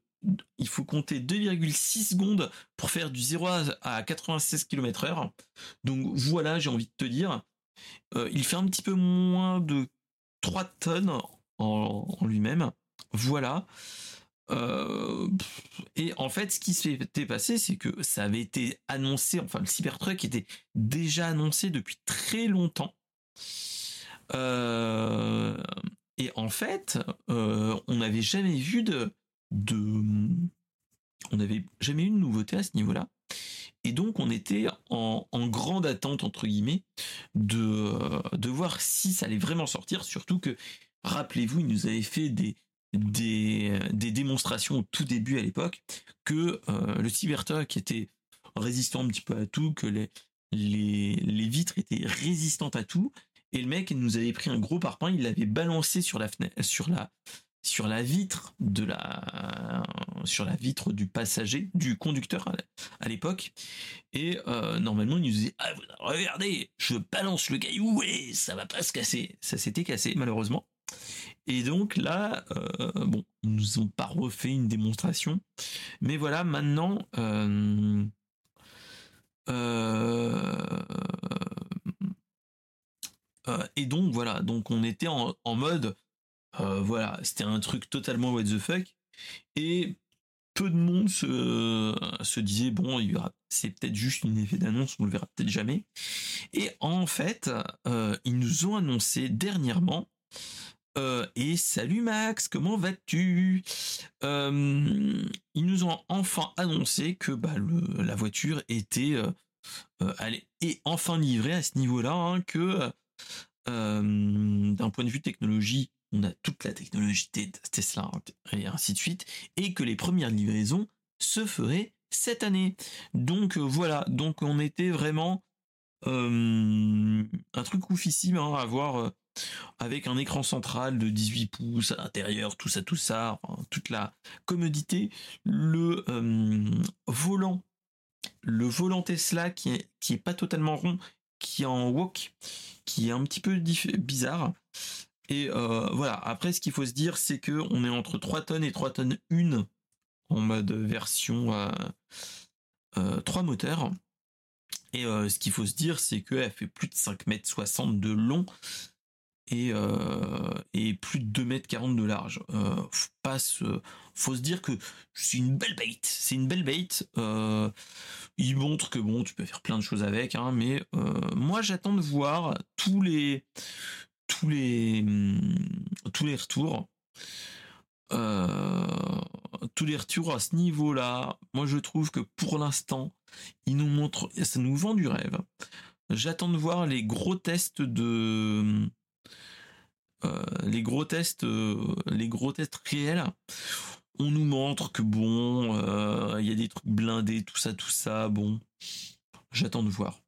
il faut compter 2,6 secondes pour faire du 0 à 96 km heure. Donc voilà, j'ai envie de te dire, il fait un petit peu moins de 3 tonnes en, lui-même. Voilà. Euh, et en fait, ce qui s'était passé, c'est que ça avait été annoncé, enfin le Cybertruck était déjà annoncé depuis très longtemps. Euh, et en fait, euh, on n'avait jamais vu de, de, on n'avait jamais eu de nouveauté à ce niveau-là. Et donc, on était en, grande attente, entre guillemets, de, de voir si ça allait vraiment sortir. Surtout que, rappelez-vous, il nous avait fait des, des, des démonstrations au tout début à l'époque que euh, le Cybertruck était résistant un petit peu à tout, que les, les, les, vitres étaient résistantes à tout, et le mec nous avait pris un gros parpaing, il l'avait balancé sur la fenêtre, sur la sur la vitre de la sur la vitre du passager, du conducteur à l'époque. Et euh, normalement, il nous disait ah, regardez, je balance le caillou et ça va pas se casser. Ça s'était cassé malheureusement. Et donc là, euh, bon, ils nous ont pas refait une démonstration, mais voilà, maintenant. Euh, et donc voilà, donc on était en mode euh, voilà, c'était un truc totalement what the fuck. Et peu de monde se, se disait bon, c'est peut-être juste une effet d'annonce, on le verra peut-être jamais. Et en fait, euh, ils nous ont annoncé dernièrement. Euh, et salut Max, comment vas-tu? Ils nous ont enfin annoncé que bah, la voiture était et enfin livrée à ce niveau-là, hein, que d'un point de vue technologie, on a toute la technologie Tesla et ainsi de suite, et que les premières livraisons se feraient cette année. Donc euh, voilà, donc on était vraiment euh, un truc oufissime hein, à voir euh, avec un écran central de 18 pouces à l'intérieur, tout ça, tout ça, toute la commodité, le volant, le volant Tesla qui est, qui est pas totalement rond, qui est en wok, qui est un petit peu bizarre. Et euh, voilà, après ce qu'il faut se dire, c'est que on est entre 3 tonnes et 3 tonnes 1 en mode version 3 euh, moteurs. Et euh, ce qu'il faut se dire, c'est qu'elle fait plus de 5 mètres 60 de long et, plus de 2 mètres 40 de large. faut, faut se dire que c'est une belle bait. C'est une belle bait. il montre que bon, tu peux faire plein de choses avec, hein, mais moi j'attends de voir tous les tous les tous les retours. Euh, tous les retours à ce niveau-là, moi je trouve que pour l'instant, ils nous montrent, ça nous vend du rêve. J'attends de voir les gros tests de, euh, les gros tests, euh, les gros tests réels. On nous montre que bon, il y a des trucs blindés, tout ça, tout ça. Bon, j'attends de voir.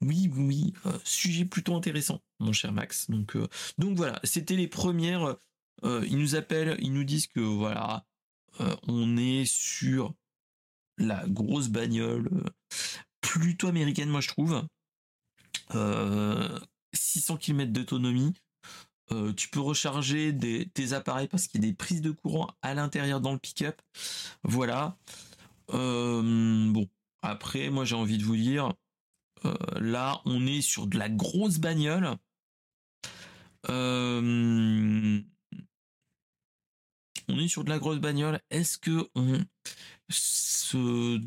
Oui, oui, euh, sujet plutôt intéressant, mon cher Max. Donc, euh, donc voilà, c'était les premières. Euh, ils nous appellent, ils nous disent que voilà, on est sur la grosse bagnole plutôt américaine, moi je trouve. 600 km d'autonomie. tu peux recharger des, tes appareils parce qu'il y a des prises de courant à l'intérieur dans le pick-up. Voilà. bon, après, moi j'ai envie de vous dire, euh, là, on est sur de la grosse bagnole. Euh, on est sur de la grosse bagnole. Est-ce que ce,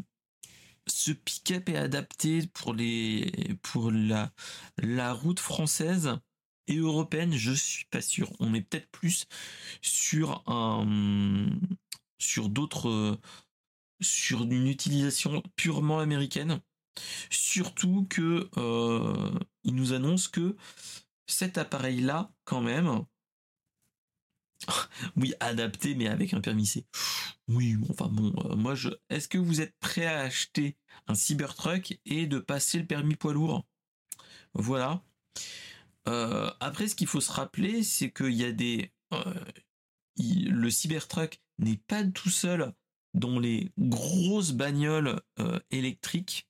pick-up est adapté pour les pour la la route française et européenne? Je suis pas sûr. On est peut-être plus sur un sur d'autres sur une utilisation purement américaine. Surtout que euh, il nous annonce que cet appareil-là, quand même, oui, adapté, mais avec un permis C. Oui, enfin bon, euh, moi je. Est-ce que vous êtes prêt à acheter un Cybertruck et de passer le permis poids lourd? Voilà. Euh, après, ce qu'il faut se rappeler, c'est qu'il y a des. le Cybertruck n'est pas tout seul dans les grosses bagnoles électriques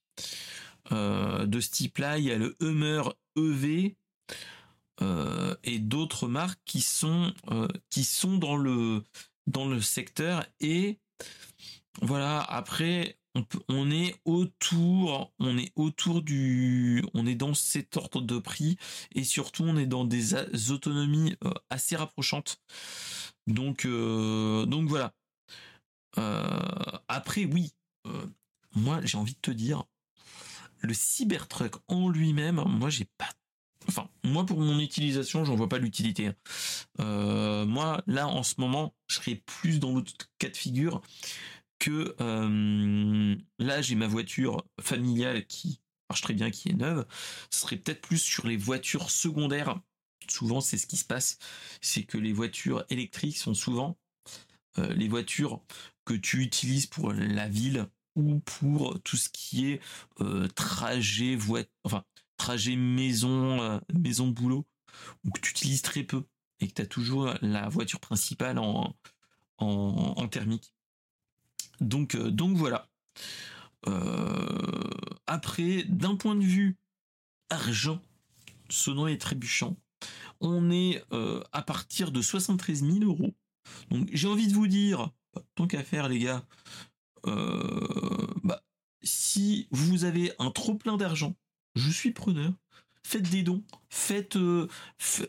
de ce type-là, il y a le Hummer EV euh, et d'autres marques qui sont euh, qui sont dans le dans le secteur. Et voilà après on, est autour on est autour du on est dans cet ordre de prix et surtout on est dans des autonomies assez rapprochantes. Donc donc voilà. Après oui moi j'ai envie de te dire le Cybertruck en lui-même, moi j'ai pas enfin moi pour mon utilisation j'en vois pas l'utilité euh, moi là en ce moment je serais plus dans l'autre cas de figure que euh, là j'ai ma voiture familiale qui marche très bien qui est neuve. Ce serait peut-être plus sur les voitures secondaires. Souvent c'est ce qui se passe c'est que les voitures électriques sont souvent euh, les voitures que tu utilises pour la ville ou pour tout ce qui est euh, trajet voiture, enfin trajet maison euh, maison boulot ou que tu utilises très peu. et que tu as toujours la voiture principale en, en, thermique. Donc, euh, donc voilà. Après, d'un point de vue argent, sonnant et trébuchant, on est à partir de 73 000 euros. Donc j'ai envie de vous dire, tant qu'à faire les gars, bah, si vous avez un trop plein d'argent, je suis preneur. Faites des dons, faites,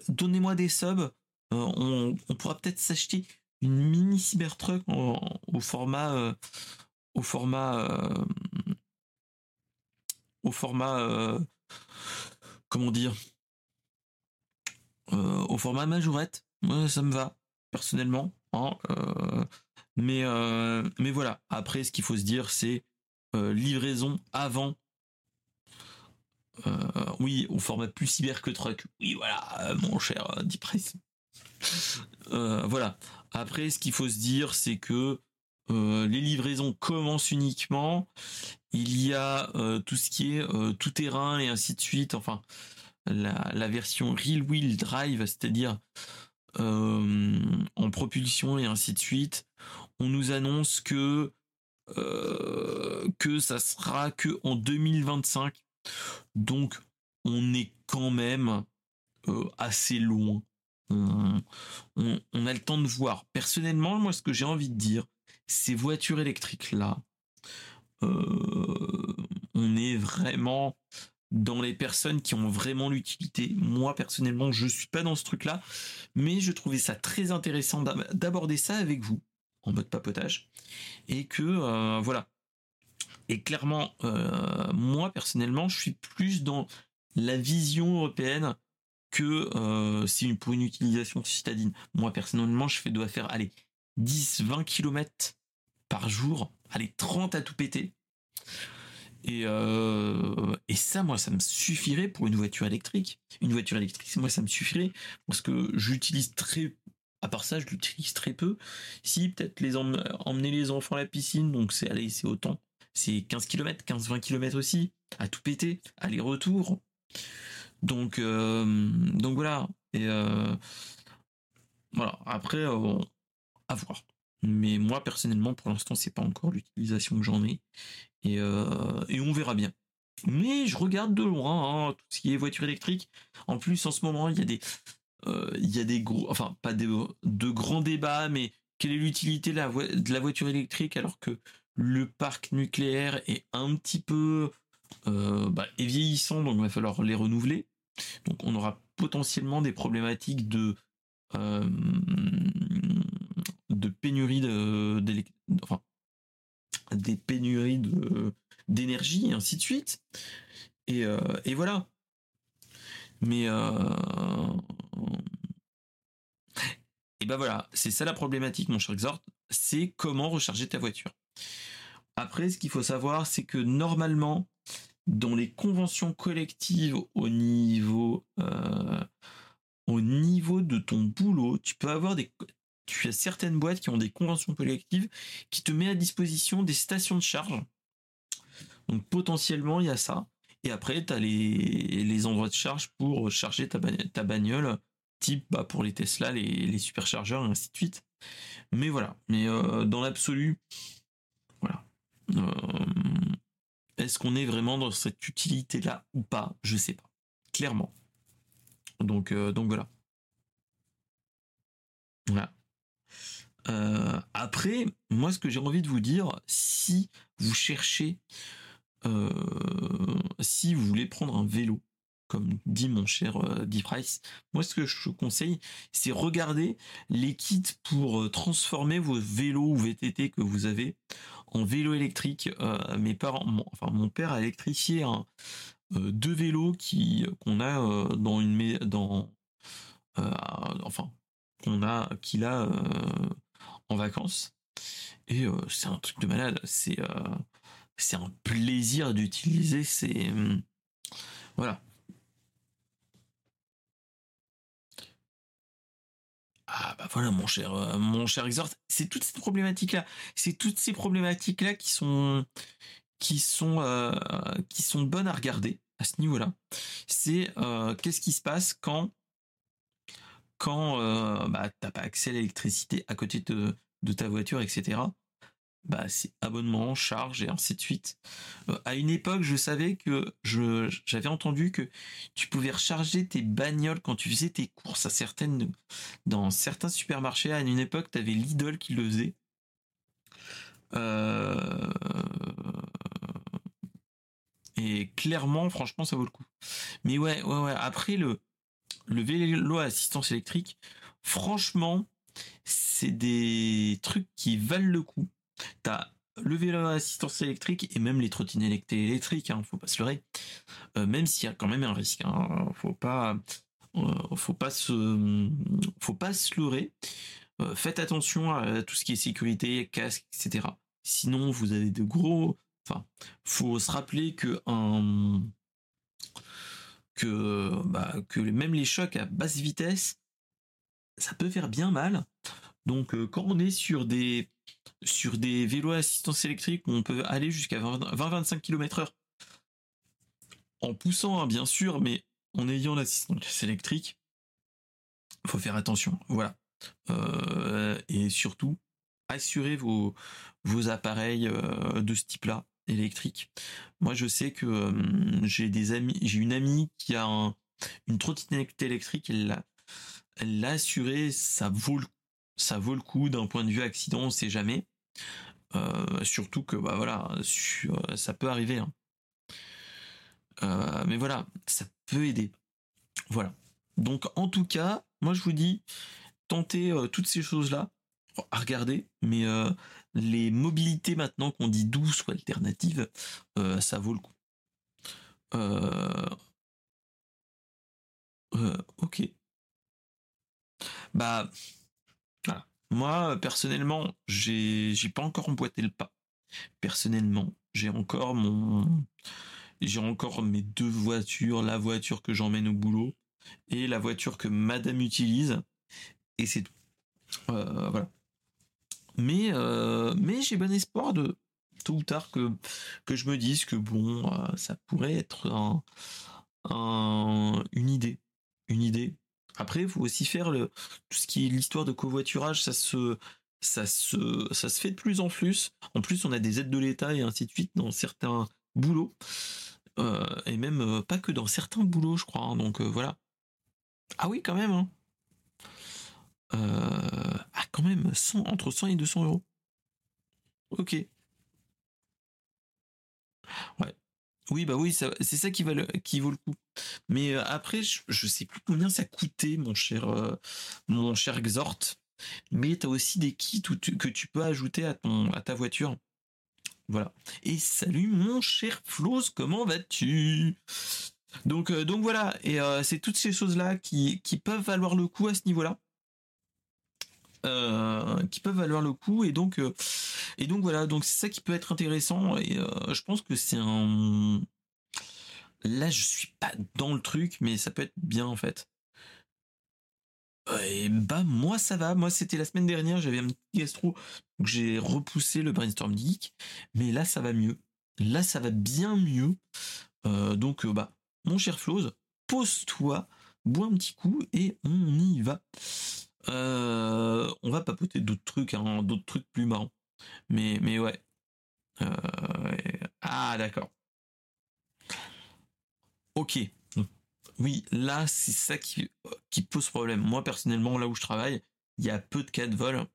donnez-moi des subs. on, pourra peut-être s'acheter une mini Cybertruck au format au format au format comment dire au format majorette moi ça me va personnellement hein, mais mais voilà après ce qu'il faut se dire c'est livraison avant oui au format plus cyber que truck oui voilà mon cher Deep voilà après, ce qu'il faut se dire, c'est que euh, les livraisons commencent uniquement. Il y a euh, tout ce qui est euh, tout terrain et ainsi de suite. Enfin, la, version Real Wheel Drive, c'est-à-dire en propulsion et ainsi de suite. On nous annonce que que ça sera que en 2025. Donc, on est quand même assez loin on, a le temps de voir. Personnellement, moi, ce que j'ai envie de dire, ces voitures électriques-là, euh, on est vraiment dans les personnes qui ont vraiment l'utilité. Moi, personnellement, je suis pas dans ce truc-là, mais je trouvais ça très intéressant d'aborder ça avec vous, en mode papotage. Et que, euh, voilà. Et clairement, euh, moi, personnellement, je suis plus dans la vision européenne que euh, si pour une utilisation citadine. Moi personnellement, je fais dois faire aller 10 20 km par jour, allez 30 à tout péter. Et, et ça, moi, ça me suffirait pour une voiture électrique. Une voiture électrique, moi, ça me suffirait parce que j'utilise très, à part ça, je l'utilise très peu. Si peut-être les emmener les enfants à la piscine, donc c'est allez, c'est autant. C'est 15 km, 15-20 km aussi, à tout péter, aller-retour. Donc, euh, donc voilà. Euh, voilà. Après, euh, à voir. Mais moi personnellement, pour l'instant, c'est pas encore l'utilisation que j'en ai. Et, et on verra bien. Mais je regarde de loin hein, tout ce qui est voiture électrique. En plus, en ce moment, il y a des, il y a des gros, enfin pas des, de grands débats, mais quelle est l'utilité de la, de la voiture électrique alors que le parc nucléaire est un petit peu euh, bah, est vieillissant, donc il va falloir les renouveler. Donc on aura potentiellement des problématiques de euh, de pénurie de, enfin, des pénuries d'énergie et ainsi de suite. Et, euh, et voilà. Mais et ben voilà, c'est ça la problématique, mon cher Exhort, c'est comment recharger ta voiture. Après, ce qu'il faut savoir, c'est que normalement, dans les conventions collectives au niveau euh, au niveau de ton boulot, tu peux avoir des tu as certaines boîtes qui ont des conventions collectives qui te mettent à disposition des stations de charge. Donc potentiellement il y a ça. Et après tu as les, les endroits de charge pour charger ta, ta bagnole, type bah, pour les Tesla, les, superchargeurs et ainsi de suite. Mais voilà. Mais euh, dans l'absolu, voilà. Euh, est-ce qu'on est vraiment dans cette utilité-là ou pas? Je sais pas. Clairement. Donc, euh, donc voilà. Voilà. Après, moi, ce que j'ai envie de vous dire, si vous cherchez, si vous voulez prendre un vélo, comme dit mon cher euh, Price, moi, ce que je conseille, c'est regarder les kits pour transformer vos vélos ou VTT que vous avez en vélo électrique. Euh, mes parents, mon, enfin mon père a électrifié euh, deux vélos qui qu'on a euh, dans une dans enfin qu'on a qu'il a en vacances et c'est un truc de malade. C'est c'est un plaisir d'utiliser. C'est voilà Ah bah voilà mon cher euh, mon cher Exhort, c'est toutes ces problématiques là, c'est toutes ces problématiques là euh, qui sont bonnes à regarder à ce niveau-là. C'est euh, qu'est-ce qui se passe quand quand euh, bah, t'as pas accès à l'électricité à côté de ta voiture, etc. Bah, c'est abonnement, charge et ainsi de suite. Euh, à une époque, je savais que je j'avais entendu que tu pouvais recharger tes bagnoles quand tu faisais tes courses à certaines dans certains supermarchés. À une époque, tu avais Lidl qui le faisait. Euh, et clairement, franchement, ça vaut le coup. Mais ouais, ouais, ouais. Après le le vélo à assistance électrique, franchement, c'est des trucs qui valent le coup. T'as le vélo à assistance électrique et même les trottinettes électriques, hein, faut pas se leurrer. Euh, même s'il y a quand même un risque, hein, faut pas, euh, faut pas se, faut pas se leurrer. Euh, faites attention à tout ce qui est sécurité, casque, etc. Sinon, vous avez de gros. Enfin, faut se rappeler bah, que même les chocs à basse vitesse, ça peut faire bien mal. Donc quand on est sur des sur des vélos à assistance électrique on peut aller jusqu'à 20-25 km heure en poussant hein, bien sûr, mais en ayant l'assistance électrique, faut faire attention. Voilà. Euh, et surtout, assurez vos, vos appareils euh, de ce type-là électriques. Moi, je sais que euh, j'ai des amis, j'ai une amie qui a une trottinette électrique. Elle l'a, elle l'a assuré. Ça vaut le ça vaut le coup d'un point de vue accident, on sait jamais. Euh, surtout que bah voilà, euh, ça peut arriver. Hein. Euh, mais voilà, ça peut aider. Voilà. Donc en tout cas, moi je vous dis, tentez toutes ces choses-là à regarder, mais les mobilités maintenant qu'on dit douces ou alternatives, ça vaut le coup. ok. Bah, moi, personnellement, j'ai, j'ai pas encore emboîté le pas. Personnellement, j'ai encore mon, j'ai encore mes deux voitures, la voiture que j'emmène au boulot et la voiture que madame utilise. Et c'est tout. Euh, voilà. Mais, euh, mais j'ai bon espoir de tôt ou tard que, je me dise que bon, euh, ça pourrait être un, une idée. Une idée après, il faut aussi faire le, tout ce qui est l'histoire de covoiturage, ça se, ça se, ça se fait de plus en plus. En plus, on a des aides de l'État et ainsi de suite dans certains boulots. Euh, et même euh, pas que dans certains boulots, je crois. Hein. donc euh, voilà. Ah oui, quand même. Hein. ah, quand même, 100, entre 100 et 200 euros. Ok. Ouais. Oui, bah oui, c'est ça qui, va qui vaut le coup. Mais euh, après, je, je, sais plus combien ça coûtait, mon cher, euh, mon cher Exhort. Mais tu as aussi des kits que tu peux ajouter à, ton, à ta voiture. Voilà. Et salut mon cher Floz, comment vas-tu? Donc, euh, donc voilà, et c'est toutes ces choses-là qui peuvent valoir le coup à ce niveau-là. Qui peuvent valoir le coup et donc et donc voilà donc c'est ça qui peut être intéressant et je pense que c'est un Là, je suis pas dans le truc, mais ça peut être bien en fait. Et bah moi ça va, moi c'était la semaine dernière, j'avais un petit gastro, donc j'ai repoussé le brainstorm geek, mais là ça va mieux. Là ça va bien mieux. Euh, donc euh, bah mon cher Floz, pose-toi, bois un petit coup et on y va. Euh, on va papoter d'autres trucs, hein, d'autres trucs plus marrants. Mais mais ouais. ah d'accord. Ok. Oui, là, c'est ça qui, pose problème. Moi, personnellement, là où je travaille, il y a peu de cas de vol.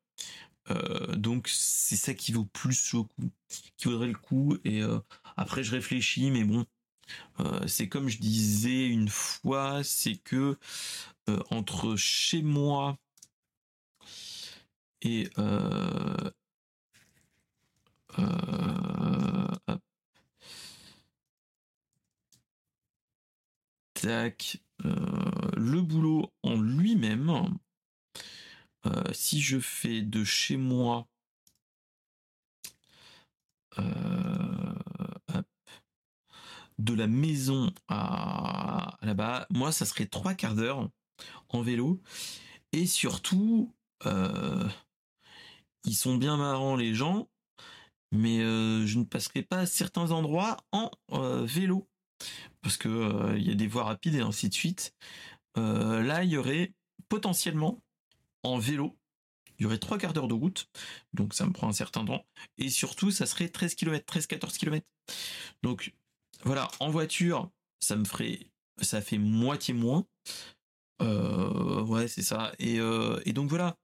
Euh, donc c'est ça qui vaut plus le coup, qui vaudrait le coup. Et euh, après je réfléchis, mais bon, euh, c'est comme je disais une fois, c'est que entre chez moi et Euh, le boulot en lui-même, euh, si je fais de chez moi euh, de la maison à, là-bas, moi ça serait trois quarts d'heure en vélo. Et surtout, ils sont bien marrants les gens, mais je ne passerai pas certains endroits en vélo parce que euh, il y a des voies rapides et ainsi de suite. Euh, là, il y aurait potentiellement, en vélo, il y aurait trois quarts d'heure de route, donc ça me prend un certain temps. Et surtout, ça serait 13 km, 13-14 km. Donc voilà, en voiture, ça me ferait, ça fait moitié moins. Euh, ouais, c'est ça. Euh, et, donc voilà.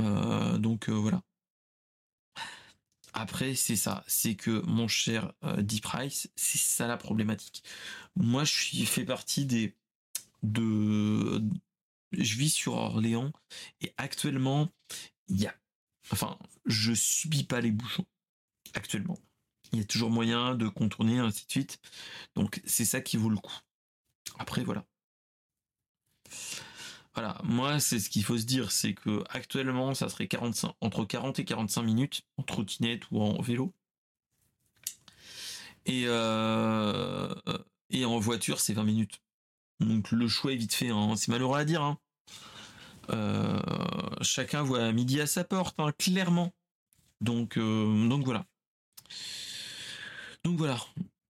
Euh, donc voilà. Après, c'est ça, c'est que mon cher Deep Price, c'est ça la problématique. Moi, je suis fait partie des de je vis sur Orléans et actuellement, il y enfin, je subis pas les bouchons actuellement. Il y a toujours moyen de contourner ainsi de suite. Donc c'est ça qui vaut le coup. Après voilà. Voilà, moi c'est ce qu'il faut se dire, c'est que actuellement ça serait 45, entre 40 et 45 minutes en trottinette ou en vélo. Et, euh, et en voiture c'est 20 minutes. Donc le choix est vite fait, hein. c'est malheureux à dire. Hein. Euh, chacun voit midi à sa porte, hein, clairement. Donc, euh, donc voilà. Donc voilà.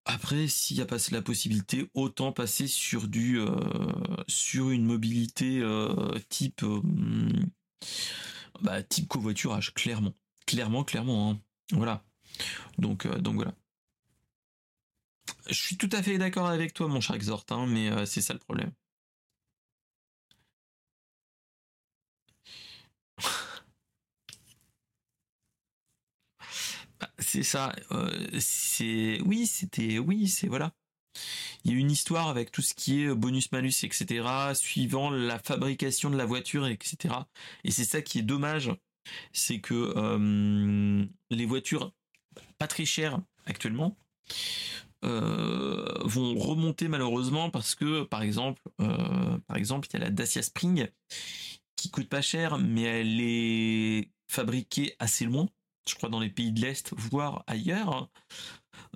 Après, s'il n'y a pas la possibilité, autant passer sur du euh, sur une mobilité type bah, type covoiturage, clairement, clairement, clairement. Hein. Voilà. Donc donc voilà. Je suis tout à fait d'accord avec toi, mon cher Exhort, hein, mais euh, c'est ça le problème. C'est ça. Euh, c'est oui, c'était oui, c'est voilà. Il y a une histoire avec tout ce qui est bonus-malus, etc., suivant la fabrication de la voiture, etc. Et c'est ça qui est dommage, c'est que euh, les voitures pas très chères actuellement, euh, vont remonter malheureusement parce que par exemple euh, par exemple il y a la Dacia Spring qui coûte pas cher mais elle est fabriquée assez loin je crois dans les pays de l'est voire ailleurs.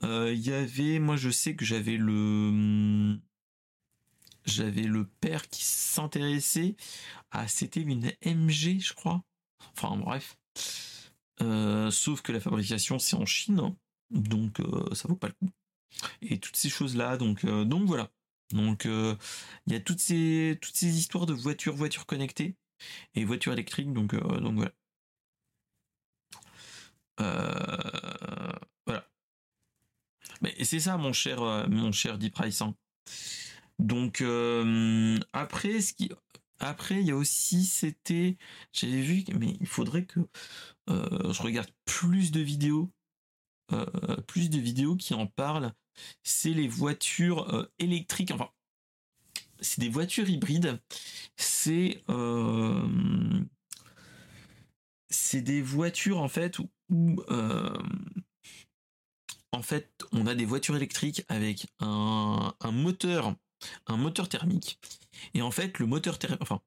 Euh, il y avait moi je sais que j'avais le j'avais le père qui s'intéressait à c'était une MG je crois. Enfin bref. Sauf que la fabrication c'est en Chine donc ça vaut pas le coup. Et toutes ces choses là donc euh, donc voilà. Donc euh, il y a toutes ces toutes ces histoires de voitures voitures connectées et voitures électriques donc euh, donc voilà voilà. Mais c'est ça mon cher mon cher Deep donc après ce qui après il y a aussi c'était j'avais vu mais il faudrait que je regarde plus de vidéos plus de vidéos qui en parlent. C'est les voitures euh, électriques, enfin, c'est des voitures hybrides, c'est euh, c'est des voitures en fait où, euh, en fait on a des voitures électriques avec un, moteur un moteur thermique. Et en fait le moteur thermique enfin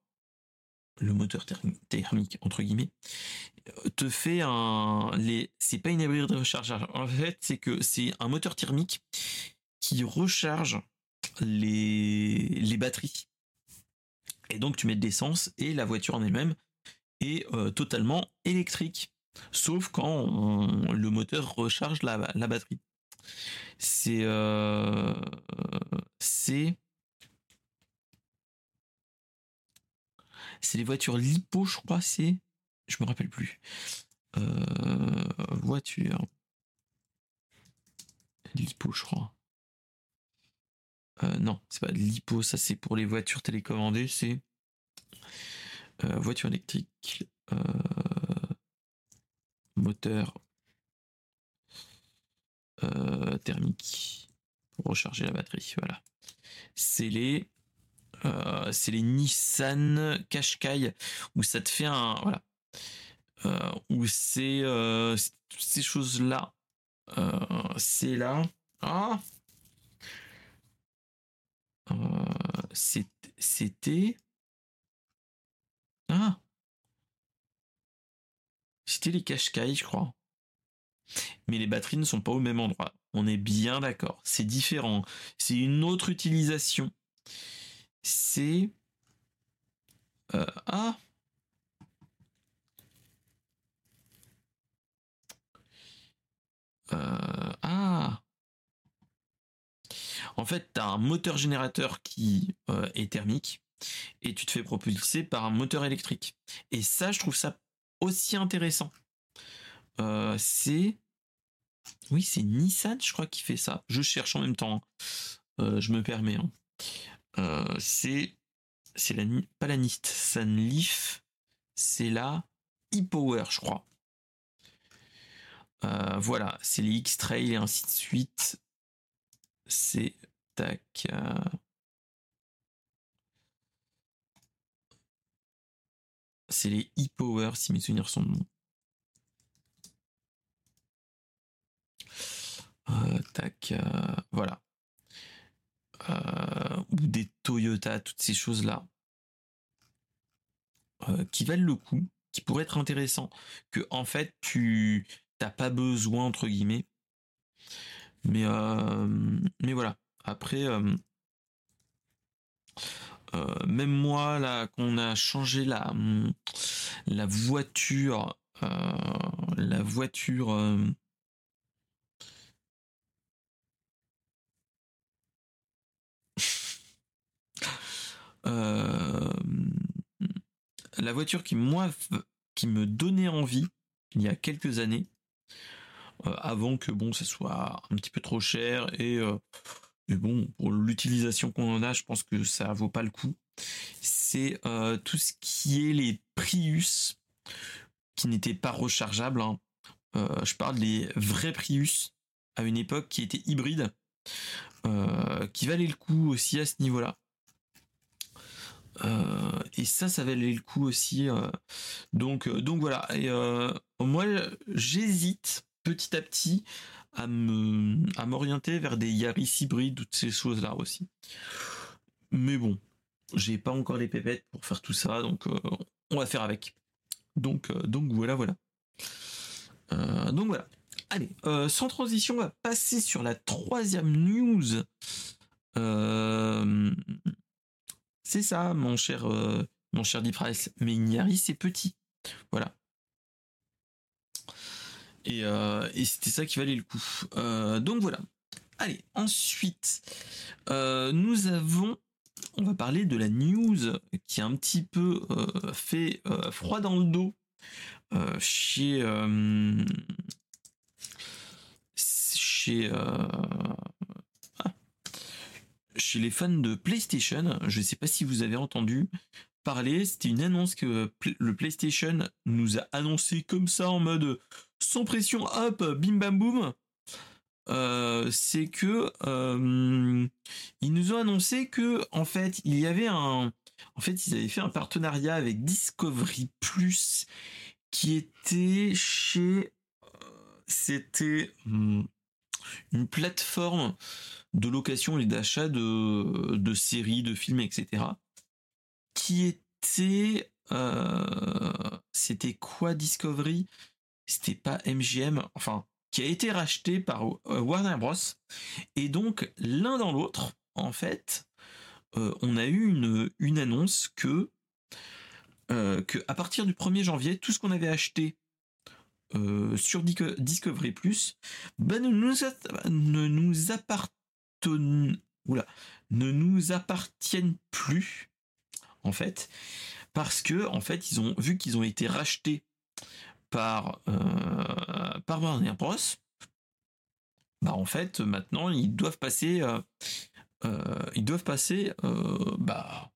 le moteur thermique entre guillemets te fait un les c'est pas une hybride de recharge en fait c'est que c'est un moteur thermique qui recharge les les batteries. Et donc tu mets de l'essence et la voiture en elle-même est euh, totalement électrique sauf quand le moteur recharge la, batterie c'est euh, c'est c'est les voitures lipo je crois c'est je me rappelle plus. Euh, voiture. Lipo, je crois. Non, c'est pas lipo, ça c'est pour les voitures télécommandées, c'est euh, voiture électrique, moteur thermique pour recharger la batterie. Voilà. C'est les c'est les Nissan Qashqai où ça te fait un voilà euh, où c'est euh, ces choses-là, euh, c'est là. Ah C'était. Ah C'était les Qashqai, je crois. Mais les batteries ne sont pas au même endroit. On est bien d'accord. C'est différent. C'est une autre utilisation. C'est. ah Euh, ah En fait, tu as un moteur générateur qui euh, est thermique et tu te fais propulser par un moteur électrique. Et ça, je trouve ça aussi intéressant. Euh, c'est oui, c'est Nissan, je crois, qui fait ça. Je cherche en même temps. Hein. Euh, je me permets. Hein. Euh, c'est c'est la pas la Nissan Leaf, c'est la e-Power, je crois. voilà, c'est les X-Trail et ainsi de suite. C'est tac. C'est les e-Power, si mes souvenirs sont bons. Euh, tac, euh, voilà. Euh, ou des Toyota, toutes ces choses-là. qui valent le coup, qui pourraient être intéressants, que en fait tu t'as pas besoin entre guillemets. Mais mais voilà. Après, même moi là, qu'on a changé la voiture, la voiture Euh, la voiture qui moi qui me donnait envie il y a quelques années, euh, avant que bon ça soit un petit peu trop cher et euh, mais bon pour l'utilisation qu'on en a, je pense que ça vaut pas le coup. C'est tout ce qui est les Prius qui n'étaient pas rechargeables. Hein. je parle des vrais Prius à une époque qui étaient hybrides, qui valaient le coup aussi à ce niveau-là. Euh, et ça, ça valait le coup aussi. Euh. donc, euh, donc voilà. Et moi, j'hésite petit à petit à m'orienter vers des Yaris hybrides, toutes ces choses-là aussi. Mais bon, j'ai pas encore les pépettes pour faire tout ça, donc on va faire avec. Donc, donc voilà, voilà. donc voilà. Allez, sans transition, on va passer sur la troisième news. Euh, c'est ça, mon cher, euh, mon cher Price. Mais Ignari, c'est petit. Voilà. Euh, et, c'était ça qui valait le coup. Euh, donc voilà. Allez, ensuite, nous avons. On va parler de la news qui a un petit peu fait froid dans le dos chez. chez chez les fans de PlayStation. Je ne sais pas si vous avez entendu parler. C'était une annonce que le PlayStation nous a annoncé comme ça en mode sans pression, hop, bim bam boum. Euh, c'est que euh, ils nous ont annoncé que en fait il y avait un en fait ils avaient fait un partenariat avec Discovery Plus qui était chez euh, c'était hmm, une plateforme de location et d'achat de, séries, de films, etc. Qui était... C'était quoi Discovery? C'était pas MGM, enfin, qui a été racheté par euh, Warner Bros. Et donc, l'un dans l'autre, en fait, euh, on a eu une, annonce que, que à partir du 1er janvier, tout ce qu'on avait acheté sur Discovery Plus ben, ne, nous ne nous appartiennent plus, en fait, parce que, en fait, ils ont vu qu'ils ont été rachetés par, euh, par Bros. Bah, en fait, maintenant, ils doivent passer, euh, euh, ils doivent passer, bah,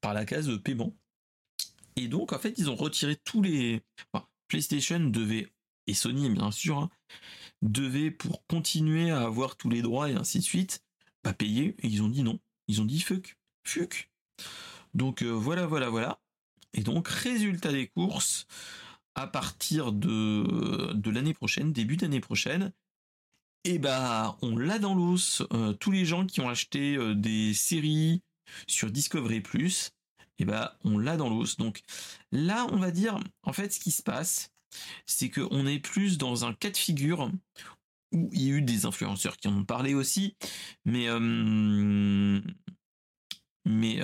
par la case paiement. Et donc, en fait, ils ont retiré tous les. PlayStation devait, et Sony bien sûr, hein, devait pour continuer à avoir tous les droits et ainsi de suite, pas payer. Et ils ont dit non. Ils ont dit fuck, fuck. Donc euh, voilà, voilà, voilà. Et donc résultat des courses à partir de, l'année prochaine, début d'année prochaine. Et eh bah on l'a dans l'os. Euh, tous les gens qui ont acheté euh, des séries sur Discovery Plus, et eh bah on l'a dans l'os. Donc là on va dire en fait ce qui se passe, c'est qu'on est plus dans un cas de figure où il y a eu des influenceurs qui en ont parlé aussi, mais euh, mais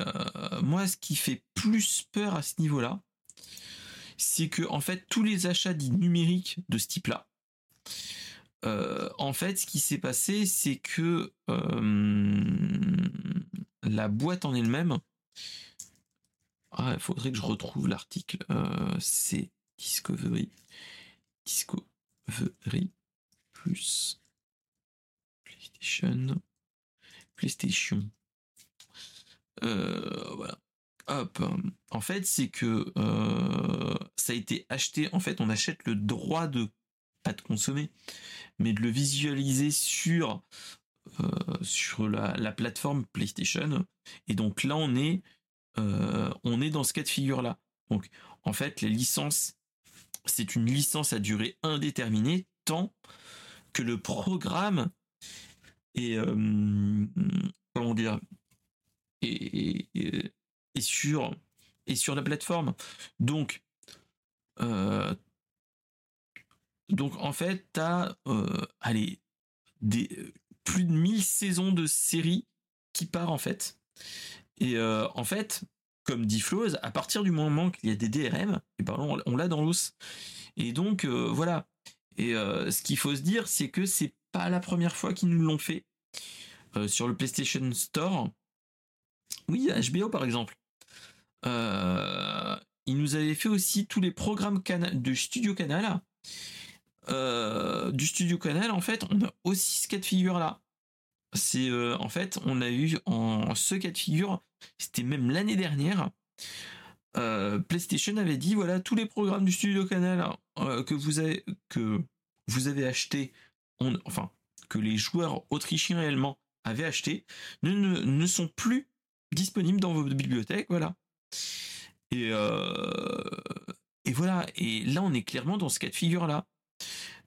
moi ce qui fait plus peur à ce niveau-là, c'est que en fait tous les achats dits numériques de ce type-là, euh, en fait ce qui s'est passé, c'est que la boîte en elle-même Ah, il faudrait que je retrouve l'article. Euh, c'est Discovery. Discovery plus PlayStation. PlayStation. Euh, voilà. En fait, c'est que euh, ça a été acheté. En fait, on achète le droit de pas de consommer, mais de le visualiser sur sur la, la, plateforme PlayStation. Et donc là, on est euh, on est dans ce cas de figure-là. Donc, en fait, les licences, c'est une licence à durée indéterminée tant que le programme est, euh, comment dire, est, sur, est sur la plateforme. Donc, euh, donc en fait, tu as, allez, des, plus de 1000 saisons de séries qui part en fait. Et euh, en fait, comme dit Flows, à partir du moment qu'il y a des DRM, et eh ben on, l'a dans l'os. Et donc euh, voilà. Et euh, ce qu'il faut se dire, c'est que c'est pas la première fois qu'ils nous l'ont fait sur le PlayStation Store. Oui, HBO par exemple. Ils nous avaient fait aussi tous les programmes de Studio Canal. du Studio Canal, en fait, on a aussi ce cas de figure là. C'est en fait, on a eu en ce cas de figure c'était même l'année dernière. Euh, PlayStation avait dit voilà tous les programmes du studio Canal euh, que vous avez que acheté, enfin que les joueurs autrichiens réellement avaient acheté, ne, ne, sont plus disponibles dans vos bibliothèques, voilà. Et euh, et voilà. Et là, on est clairement dans ce cas de figure là.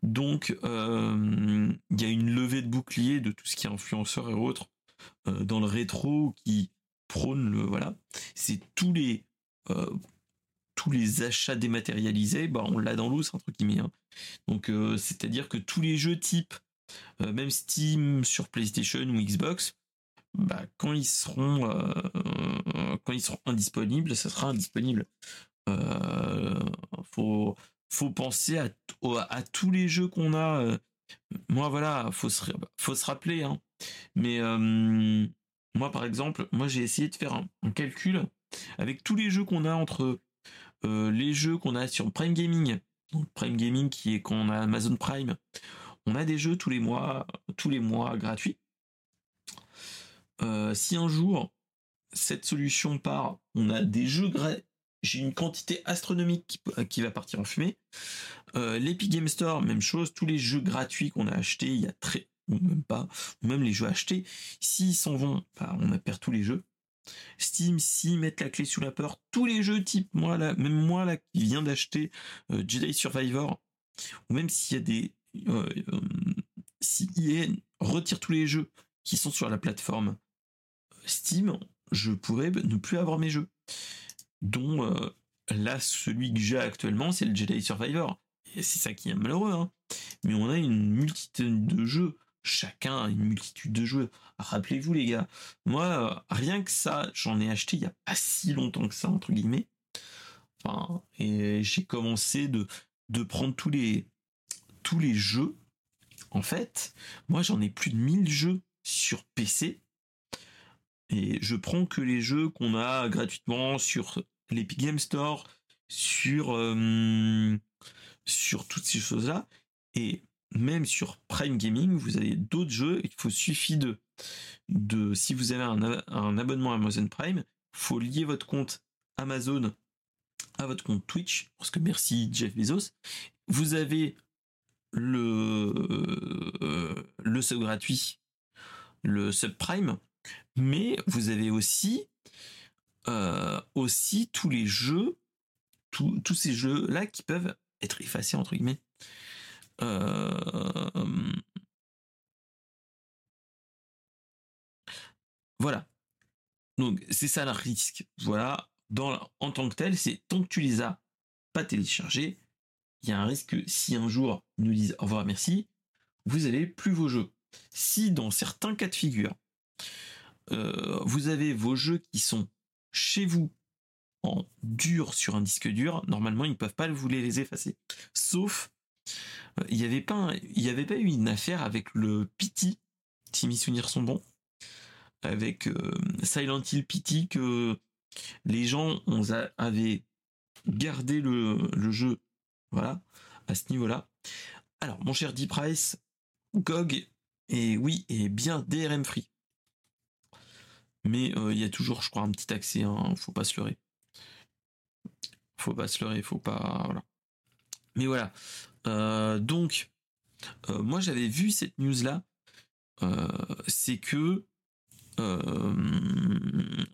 Donc, il y a une levée de bouclier de tout ce qui est influenceur et autres dans le rétro qui prône le voilà, c'est tous les euh, achats dématérialisés, bah on l'a dans l'eau, c'est entre guillemets. Hein. Donc euh, c'est-à-dire que tous les jeux type euh, même Steam sur PlayStation ou Xbox, bah, quand ils seront quand ils seront indisponibles, ça sera indisponible. faut faut penser à, à, tous les jeux qu'on a. moi voilà, faut se faut se rappeler. Hein. Mais moi, par exemple, moi j'ai essayé de faire un, calcul avec tous les jeux qu'on a entre euh, les jeux qu'on a sur Prime Gaming, donc Prime Gaming qui est quand on a Amazon Prime, on a des jeux tous les mois, tous les mois gratuits. Euh, si un jour cette solution part, on a des jeux j'ai une quantité astronomique qui, va partir en fumée. Euh, L'Epic Game Store, même chose, tous les jeux gratuits qu'on a achetés il y a très ou même pas, ou même les jeux achetés, s'ils s'en vont, on a perdu tous les jeux. Steam, s'ils mettent la clé sous la porte, tous les jeux type, moi là, même moi là, qui viens d'acheter euh, Jedi Survivor, ou même s'il y a des, euh, si EA retire tous les jeux qui sont sur la plateforme Steam, je pourrais ne plus avoir mes jeux. Dont là, celui que j'ai actuellement, c'est le Jedi Survivor. Et c'est ça qui est malheureux, hein. Mais on a une multitude de jeux chacun a une multitude de jeux. Rappelez-vous les gars, moi euh, rien que ça, j'en ai acheté il y a pas si longtemps que ça entre guillemets. Enfin, et j'ai commencé de de prendre tous les tous les jeux. En fait, moi j'en ai plus de 1000 jeux sur PC et je prends que les jeux qu'on a gratuitement sur l'Epic Game Store, sur euh, sur toutes ces choses là et même sur Prime Gaming, vous avez d'autres jeux. Il faut suffit de, de si vous avez un, abonnement Amazon Prime, faut lier votre compte Amazon à votre compte Twitch, parce que merci Jeff Bezos. Vous avez le euh, le sub gratuit, le subprime, mais vous avez aussi euh, aussi tous les jeux, tous ces jeux là qui peuvent être effacés entre guillemets euh, voilà. Donc c'est ça le risque. Voilà. En tant que tel, c'est tant que tu les as pas téléchargés, il y a un risque que si un jour ils nous disent au revoir merci, vous avez plus vos jeux. Si dans certains cas de figure, euh, vous avez vos jeux qui sont chez vous en dur sur un disque dur, normalement ils ne peuvent pas vous les effacer. Sauf il n'y avait pas, eu une affaire avec le Pity, si mes souvenirs sont bons, avec euh, Silent Hill Pity que Les gens avaient gardé le, jeu, voilà, à ce niveau-là. Alors, mon cher D-Price, GOG, et oui, est bien DRM free. Mais il y a toujours, je crois, un petit accès, hein, faut pas se leurrer. Faut pas se leurrer, faut pas. Voilà. Mais voilà. donc, moi j'avais vu cette news là. c'est que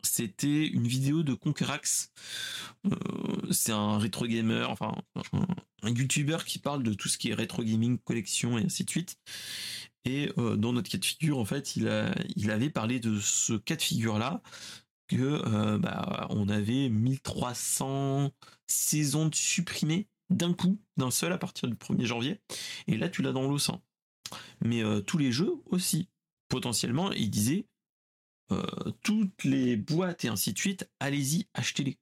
c'était une vidéo de Conquerax. c'est un rétro gamer, enfin un, YouTuber qui parle de tout ce qui est rétro gaming, collection et ainsi de suite. Et dans notre cas de figure, en fait, il, avait parlé de ce cas de figure-là, que bah, on avait 1300 saisons de supprimées d'un coup, d'un seul à partir du 1er janvier. Et là, tu l'as dans l'eau Mais tous les jeux aussi. Potentiellement, il disait toutes les boîtes et ainsi de suite, allez-y, achetez-les.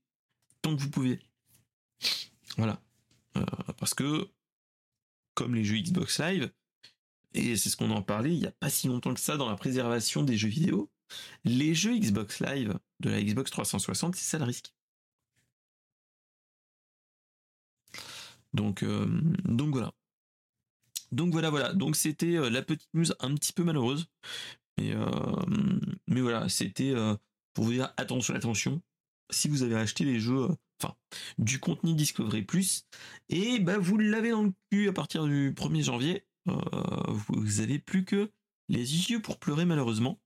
Tant que vous pouvez. Voilà. parce que, comme les jeux Xbox Live, et c'est ce qu'on en parlait il n'y a pas si longtemps que ça dans la préservation des jeux vidéo, les jeux Xbox Live de la Xbox 360, c'est ça le risque. Donc, euh, donc voilà. Donc voilà, voilà. Donc c'était euh, la petite news un petit peu malheureuse. Mais, euh, mais voilà, c'était pour vous dire attention, attention. Si vous avez acheté les jeux, enfin, du contenu Discovery Plus, et bah vous l'avez dans le cul à partir du 1er janvier, vous avez plus que les yeux pour pleurer malheureusement.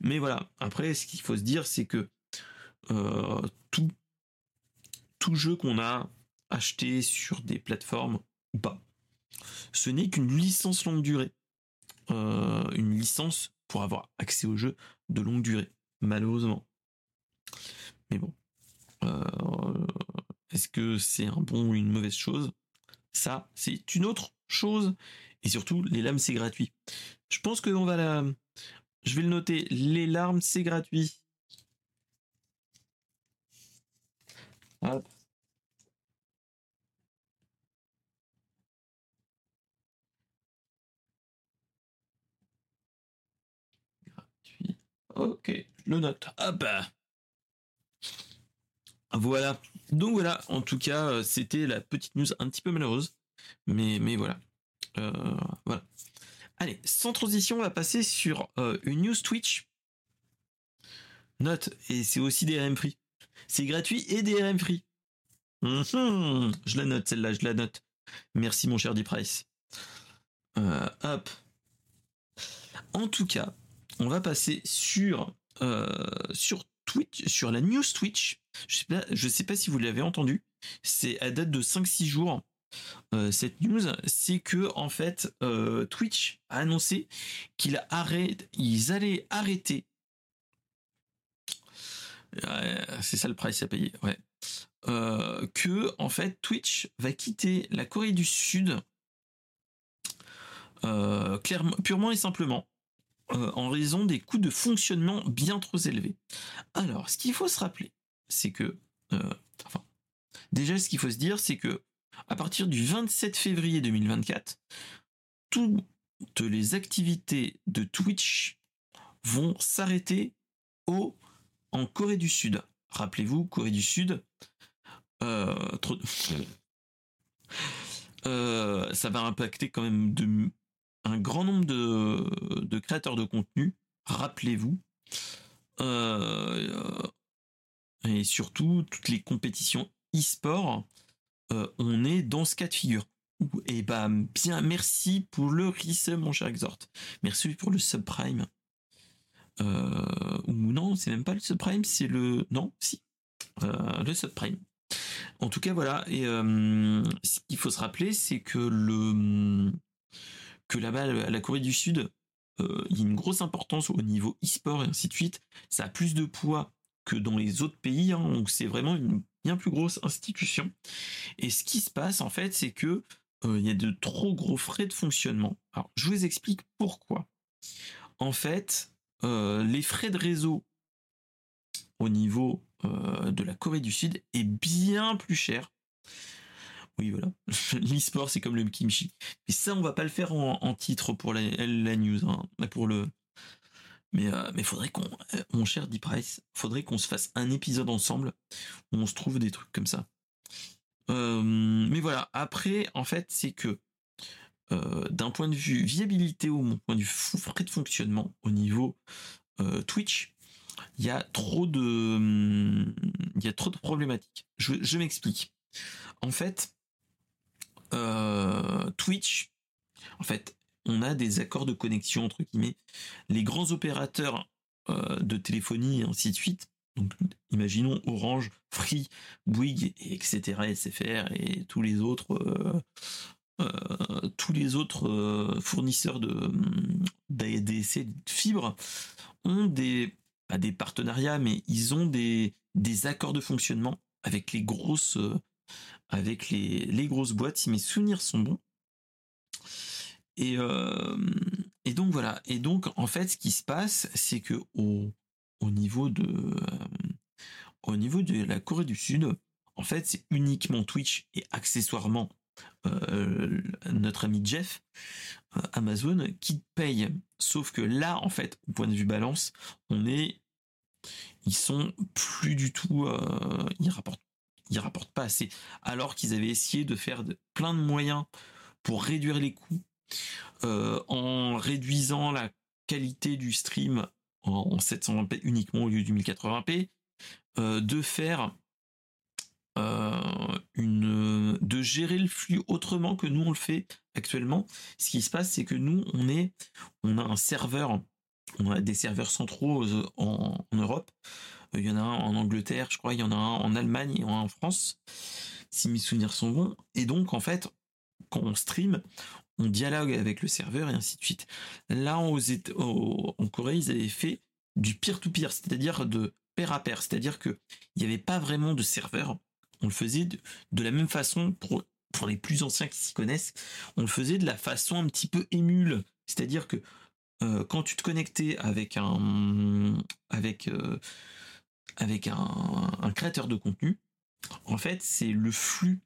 Mais voilà, après, ce qu'il faut se dire, c'est que tout, tout jeu qu'on a acheté sur des plateformes ou pas, ce n'est qu'une licence longue durée. une licence pour avoir accès au jeu de longue durée, malheureusement. Mais bon. Est-ce que c'est un bon ou une mauvaise chose? Ça, c'est une autre chose. Et surtout, les lames, c'est gratuit. Je pense que on va la... Je vais le noter. Les larmes, c'est gratuit. Hop. Ok, je le note. Hop. Voilà. Donc voilà, en tout cas, euh, c'était la petite news un petit peu malheureuse. Mais, mais voilà. Euh, voilà. Allez, sans transition, on va passer sur euh, une news Twitch. Note, et c'est aussi DRM free. C'est gratuit et DRM free. Mhm, je la note, celle-là, je la note. Merci mon cher D-Price. Euh. En tout cas, on va passer sur, sur Twitch, sur la news Twitch. Je sais pas, je sais pas si vous l'avez entendu. C'est à date de 5-6 jours. Euh, cette news, c'est que en fait euh, Twitch a annoncé qu'ils allaient arrêter. c'est ça le price à payer, ouais. Euh, que en fait Twitch va quitter la Corée du Sud clairement, purement et simplement en raison des coûts de fonctionnement bien trop élevés. Alors, ce qu'il faut se rappeler, c'est que, déjà, ce qu'il faut se dire, c'est que à partir du 27 février 2024, toutes les activités de Twitch vont s'arrêter au, en Corée du Sud. Rappelez-vous, Corée du Sud, euh, euh, ça va impacter quand même de, un grand nombre de, créateurs de contenu. Rappelez-vous. Euh, et surtout toutes les compétitions e-sport euh, on est dans ce cas de figure. Et eh bah bien, merci pour le resub, mon cher Exhort. Merci pour le subprime. Euh, ou non, c'est même pas le subprime, c'est le. Non, si. Euh, le subprime. En tout cas, voilà. Et ce qu'il faut se rappeler, c'est que le que là-bas, à la Corée du Sud, il y a une grosse importance au niveau e-sport et ainsi de suite. Ça a plus de poids que dans les autres pays. Hein, donc c'est vraiment une bien plus grosse institution. Et ce qui se passe en fait, c'est que euh, il y a de trop gros frais de fonctionnement. Alors je vous explique pourquoi. En fait, euh, les frais de réseau au niveau euh, de la Corée du Sud est bien plus cher. Oui, voilà. L'e-sport, c'est comme le kimchi. Mais ça, on va pas le faire en, titre pour la, news, hein, pour le, Mais euh, mais faudrait qu'on, euh, mon cher Deep Price, faudrait qu'on se fasse un épisode ensemble où on se trouve des trucs comme ça. Euh, mais voilà. Après, en fait, c'est que d'un point de vue viabilité ou mon point de vue frais de fonctionnement au niveau Twitch, il y a trop de, il y a trop de problématiques. Je, je m'explique. En fait, Twitch, en fait, on a des accords de connexion entre guillemets. Les grands opérateurs euh, de téléphonie et ainsi de suite. Donc, imaginons Orange, Free, Bouygues, etc., SFR et tous les autres, euh, euh, tous les autres fournisseurs de d'ADC de fibres ont des partenariats, mais ils ont des accords de fonctionnement avec les grosses avec les grosses boîtes, si mes souvenirs sont bons. Et, donc voilà. Et donc en fait, ce qui se passe, c'est que au, au niveau de au niveau de la Corée du Sud, en fait, c'est uniquement Twitch et accessoirement notre ami Jeff Amazon qui paye. Sauf que là, en fait, au point de vue balance, on est ils sont plus du tout ils rapportent ils rapportent pas assez alors qu'ils avaient essayé de faire plein de moyens pour réduire les coûts en réduisant la qualité du stream en 720p uniquement au lieu du 1080p, euh, de faire euh, une, de gérer le flux autrement que nous on le fait actuellement. Ce qui se passe, c'est que nous on est, on a un serveur, on a des serveurs centraux en, en Europe. Il y en a un en Angleterre, je crois, il y en a un en Allemagne et un en France, si mes souvenirs sont bons. Et donc, en fait, quand on stream, on dialogue avec le serveur et ainsi de suite. Là, en Corée, ils avaient fait du peer-to-peer, c'est-à-dire de pair à pair, c'est-à-dire que il n'y avait pas vraiment de serveur. On le faisait de, la même façon pour, pour les plus anciens qui s'y connaissent. On le faisait de la façon un petit peu émule, c'est-à-dire que euh, quand tu te connectais avec un avec euh, avec un créateur de contenu, en fait, c'est le flux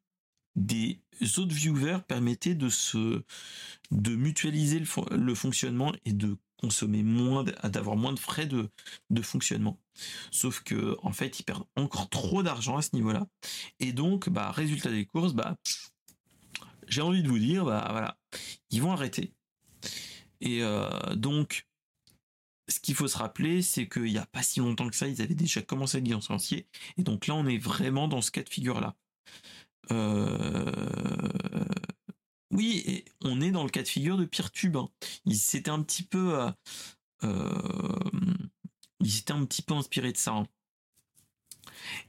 des autres viewers permettaient de se de mutualiser le, fonctionnement et de consommer moins d'avoir moins de frais de, de fonctionnement sauf que en fait ils perdent encore trop d'argent à ce niveau là et donc bah résultat des courses bah j'ai envie de vous dire bah voilà ils vont arrêter et euh, donc ce qu'il faut se rappeler, c'est qu'il n'y a pas si longtemps que ça, ils avaient déjà commencé à licencier. Et donc là, on est vraiment dans ce cas de figure-là. Euh, oui, on est dans le cas de figure de Peertube. Hein. Il s'était un petit peu, euh, euh, il s'était un petit peu inspiré de ça. Hein.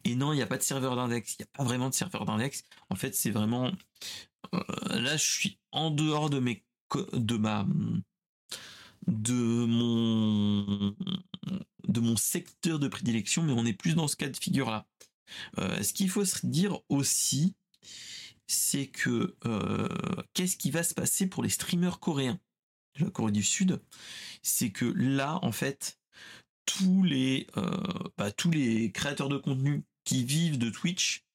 Et non, il n'y a pas de serveur d'index. Il n'y a pas vraiment de serveur d'index. En fait, c'est vraiment là, je suis en dehors de mes de ma de mon de mon secteur de prédilection, mais on est plus dans ce cas de figure là. ce qu'il faut se dire aussi, c'est que euh, qu'est-ce qui va se passer pour les streamers coréens de la Corée du Sud? C'est que là, en fait, tous les euh, bah, tous les créateurs de contenu qui vivent de Twitch,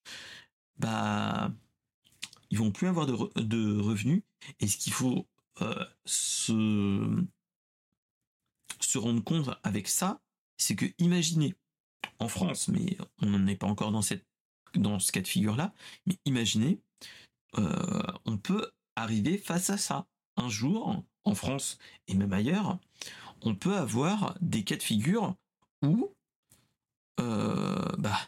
bah ils vont plus avoir de, revenus. Et ce qu'il faut euh, se se rendre compte avec ça, c'est que imaginez en France, mais on n'en est pas encore dans cette dans ce cas de figure là, mais imaginez euh, on peut arriver face à ça. Un jour, en France et même ailleurs, on peut avoir des cas de figure où, euh, bah,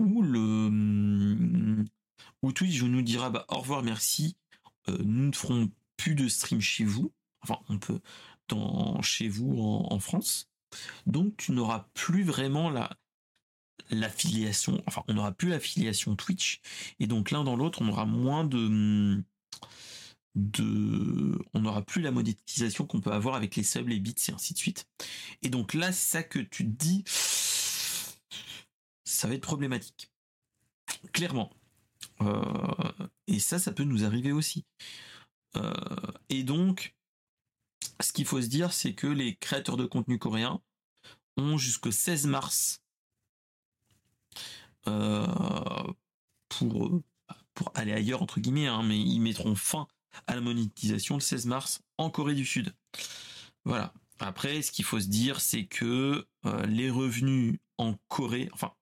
où le, où Twitch nous dira bah, au revoir, merci, euh, nous ne ferons plus de stream chez vous. Enfin, on peut dans chez vous en France. Donc, tu n'auras plus vraiment la, l'affiliation, enfin on n'aura plus l'affiliation Twitch et donc l'un dans l'autre on aura moins de de on n'aura plus la monétisation qu'on peut avoir avec les subs, les bits et ainsi de suite. Et donc là c'est ça que tu te dis ça va être problématique. Clairement. Euh, et ça ça peut nous arriver aussi. Euh, et donc ce qu'il faut se dire c'est que les créateurs de contenu coréens ont jusqu'au 16 mars pour, pour aller ailleurs, entre guillemets, hein, mais ils mettront fin à la monétisation le 16 mars en Corée du Sud. Voilà. Après, ce qu'il faut se dire, c'est que les revenus en Corée, enfin,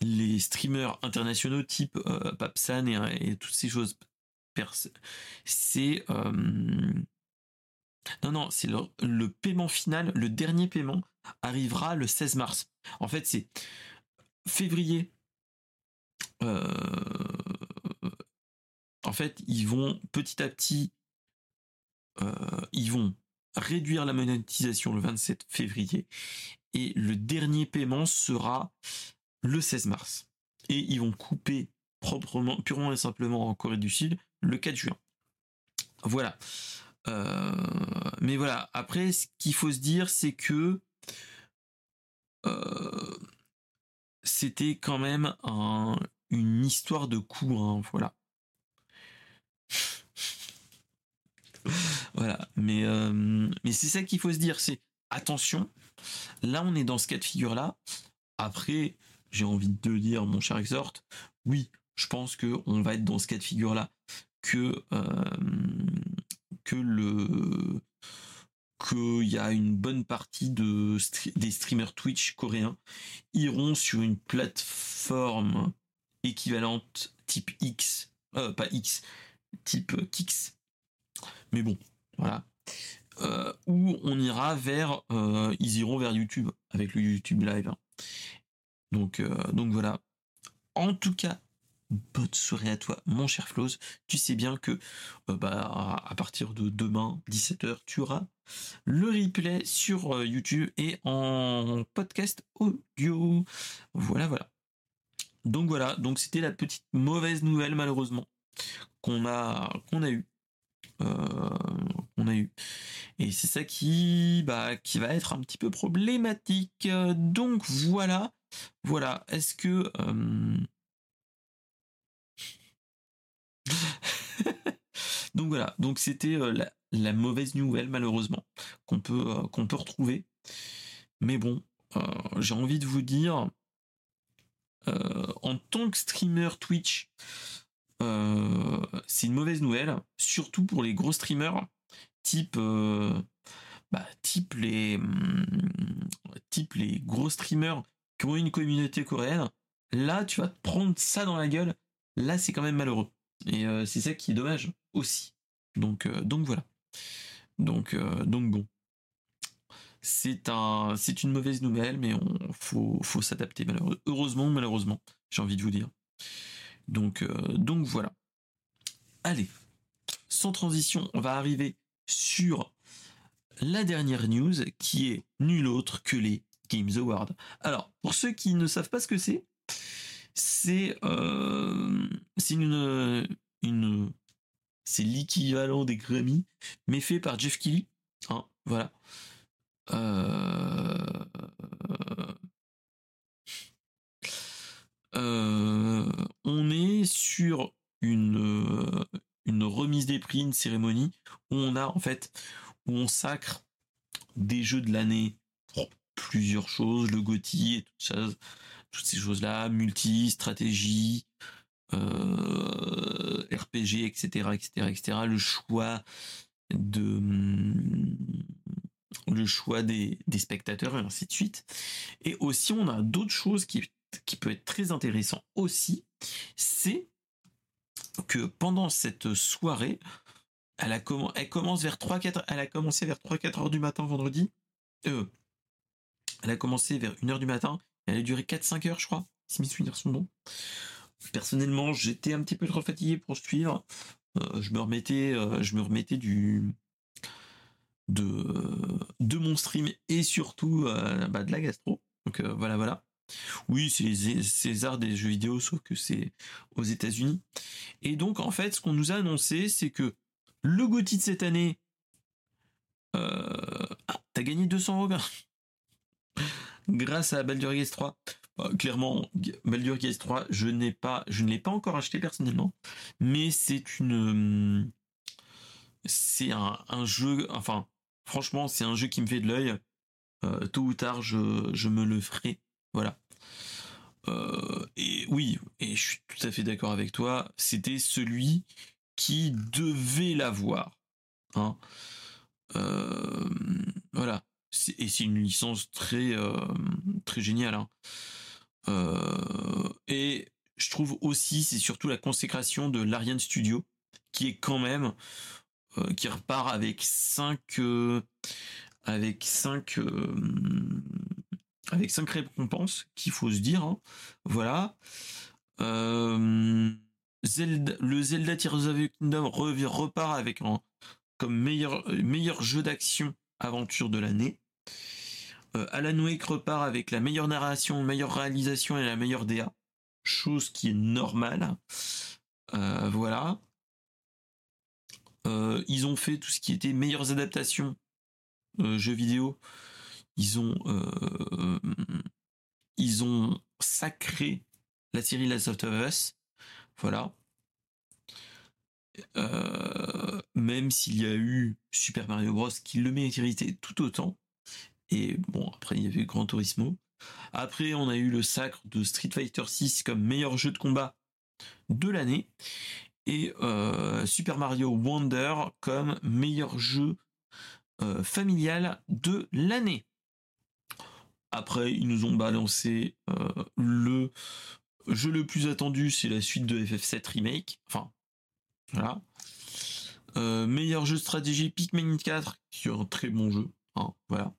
les streamers internationaux type Papsan et, toutes ces choses, c'est non, non, c'est le, paiement final, le dernier paiement arrivera le 16 mars. En fait, c'est février. Euh, en fait, ils vont petit à petit, euh, ils vont réduire la monétisation le 27 février et le dernier paiement sera le 16 mars. Et ils vont couper proprement, purement et simplement en Corée du Sud le 4 juin. Voilà. Euh, mais voilà, après, ce qu'il faut se dire, c'est que c'était quand même une histoire de coup, hein, voilà. voilà, mais, euh, mais c'est ça qu'il faut se dire, c'est attention, là on est dans ce cas de figure-là. Après, j'ai envie de te dire, mon cher Exhort, oui, je pense que on va être dans ce cas de figure-là, que que le qu'il y a une bonne partie de des streamers Twitch coréens iront sur une plateforme équivalente type X, euh, pas X, type Kix. Mais bon, voilà. Euh, où on ira vers, euh, ils iront vers YouTube avec le YouTube Live. Hein. Donc, donc voilà. En tout cas, bonne soirée à toi, mon cher Floz. Tu sais bien que bah, à partir de demain, 17h, tu auras le replay sur YouTube et en podcast audio. Voilà, voilà. Donc voilà, donc c'était la petite mauvaise nouvelle malheureusement qu'on a qu'on eu. Euh, a eu. Et c'est ça qui, bah, qui va être un petit peu problématique. Donc voilà. Voilà. Est-ce que donc voilà, donc c'était euh, la, mauvaise nouvelle malheureusement qu'on peut euh, retrouver. Mais bon, euh, j'ai envie de vous dire, en tant que streamer Twitch, c'est une mauvaise nouvelle, surtout pour les gros streamers, type bah, type les hum, type les gros streamers qui ont une communauté coréenne. Là, tu vas te prendre ça dans la gueule. Là, c'est quand même malheureux. Et euh, c'est ça qui est dommage aussi. Donc, euh, donc voilà. Donc, euh, donc bon. C'est un, c'est une mauvaise nouvelle, mais on faut, faut s'adapter. Heureusement, malheureusement, j'ai envie de vous dire. Donc, donc voilà. Allez, sans transition, on va arriver sur la dernière news qui est nulle autre que les Games Awards. Alors, pour ceux qui ne savent pas ce que c'est, c'est euh, une c'est l'équivalent des Grammy mais fait par Jeff Kelly hein, voilà euh, euh, on est sur une une remise des prix une cérémonie où on a en fait où on sacre des jeux de l'année plusieurs choses le GOTY et toutes ces choses-là, multi, stratégie, euh, RPG, etc., etc., etc. Le choix de le choix des, spectateurs et ainsi de suite. Et aussi, on a d'autres choses qui, qui peut être très intéressant aussi, c'est que pendant cette soirée, elle, a elle commence vers 3-4, elle a commencé vers 3-4 heures du matin vendredi. Euh, elle a commencé vers 1 heure du matin elle a duré 4-5 heures, je crois, si mes souvenirs sont bons. Personnellement, j'étais un petit peu trop fatigué pour suivre. Euh, je me remettais, euh, je me remettais du de, de mon stream et surtout euh, bah, de la gastro. Donc voilà, voilà. Oui, c'est les Césars des jeux vidéo, sauf que c'est aux États-Unis. Et donc, en fait, ce qu'on nous a annoncé, c'est que le GOTY de cette année, ah, t'as gagné 200 euros grâce à Baldur's Gate 3. Euh, clairement, Baldur's Gate 3, je n'ai pas, je ne l'ai pas encore acheté personnellement, mais c'est une, c'est un, jeu, enfin, franchement, c'est un jeu qui me fait de l'œil. Euh, tôt ou tard, je, me le ferai. Voilà. Euh, et oui, et je suis tout à fait d'accord avec toi. C'était celui qui devait l'avoir. Hein. voilà et c'est une licence très très géniale. Hein. et je trouve aussi, c'est surtout la consécration de l'Ariane Studio, qui est quand même, qui repart avec 5 avec 5 avec cinq récompenses qu'il faut se dire. Hein. Voilà. Zelda, le Zelda Tears of the Kingdom repart avec comme meilleur, meilleur jeu d'action aventure de l'année. Euh, Alan Wake repart avec la meilleure narration, meilleure réalisation et la meilleure DA. Chose qui est normale. Euh, voilà. Euh, ils ont fait tout ce qui était meilleures adaptations jeux vidéo. Ils ont ils ont sacré la série Last of Us. Voilà. Euh, même s'il y a eu Super Mario Bros qui le méritait tout autant. Et bon, après il y avait Gran Turismo. Après, on a eu le sacre de Street Fighter 6 comme meilleur jeu de combat de l'année. Et euh, Super Mario Wonder comme meilleur jeu euh, familial de l'année. Après, ils nous ont balancé le jeu le plus attendu, c'est la suite de FF7 Remake. Enfin, voilà. Euh, meilleur jeu de stratégie Pikmin 4, qui est un très bon jeu. Hein, voilà.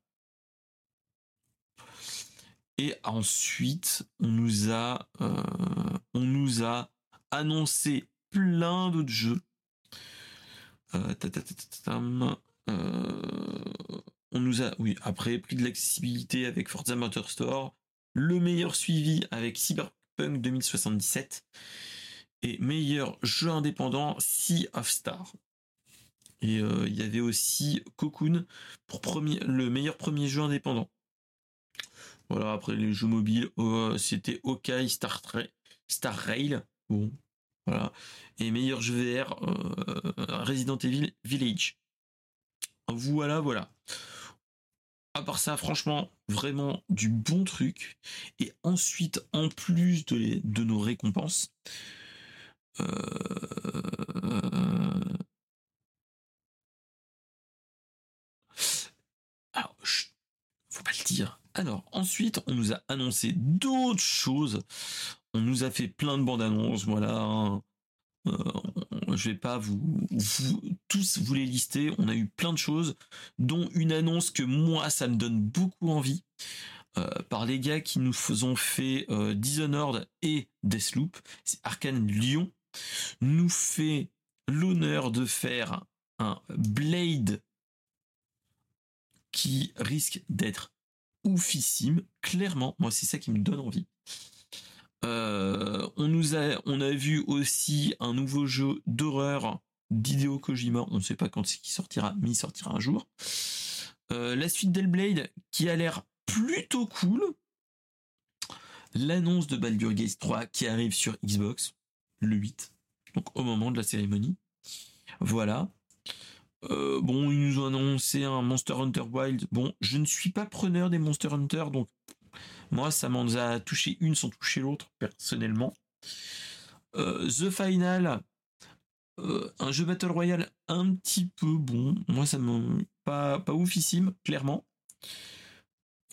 Et ensuite, on nous a, euh, on nous a annoncé plein d'autres jeux. Euh, on nous a, oui, après, prix de l'accessibilité avec Forza Motorsport, le meilleur suivi avec Cyberpunk 2077 et meilleur jeu indépendant Sea of Star. Et euh, il y avait aussi Cocoon pour premier, le meilleur premier jeu indépendant. Voilà, après les jeux mobiles, c'était Okai Star, Star Rail. Voilà. Et meilleur jeu VR, euh, Resident Evil Village. Voilà, voilà. À part ça, franchement, vraiment du bon truc. Et ensuite, en plus de, nos récompenses, euh... Alors, faut pas le dire. Alors, ensuite, on nous a annoncé d'autres choses. On nous a fait plein de bandes annonces, voilà. Hein. Euh, je vais pas vous, tous vous les lister. On a eu plein de choses, dont une annonce que moi, ça me donne beaucoup envie. Euh, par les gars qui nous ont fait euh, Dishonored et Deathloop, Arkane Lyon nous fait l'honneur de faire un Blade qui risque d'être oufissime. Clairement, moi c'est ça qui me donne envie. Euh, on nous a, vu aussi un nouveau jeu d'horreur d'Hideo Kojima. On ne sait pas quand c'est qui sortira, mais il sortira un jour. Euh, la suite d'Hellblade qui a l'air plutôt cool. L'annonce de Baldur's Gate 3 qui arrive sur Xbox le 8, donc au moment de la cérémonie. Voilà. Euh, bon, ils nous ont annoncé un Monster Hunter Wild. Bon, je ne suis pas preneur des Monster Hunter, donc moi, ça m'en a touché une sans toucher l'autre, personnellement. Euh, The Final, euh, un jeu Battle Royale un petit peu bon. Moi, ça me pas, pas oufissime, clairement.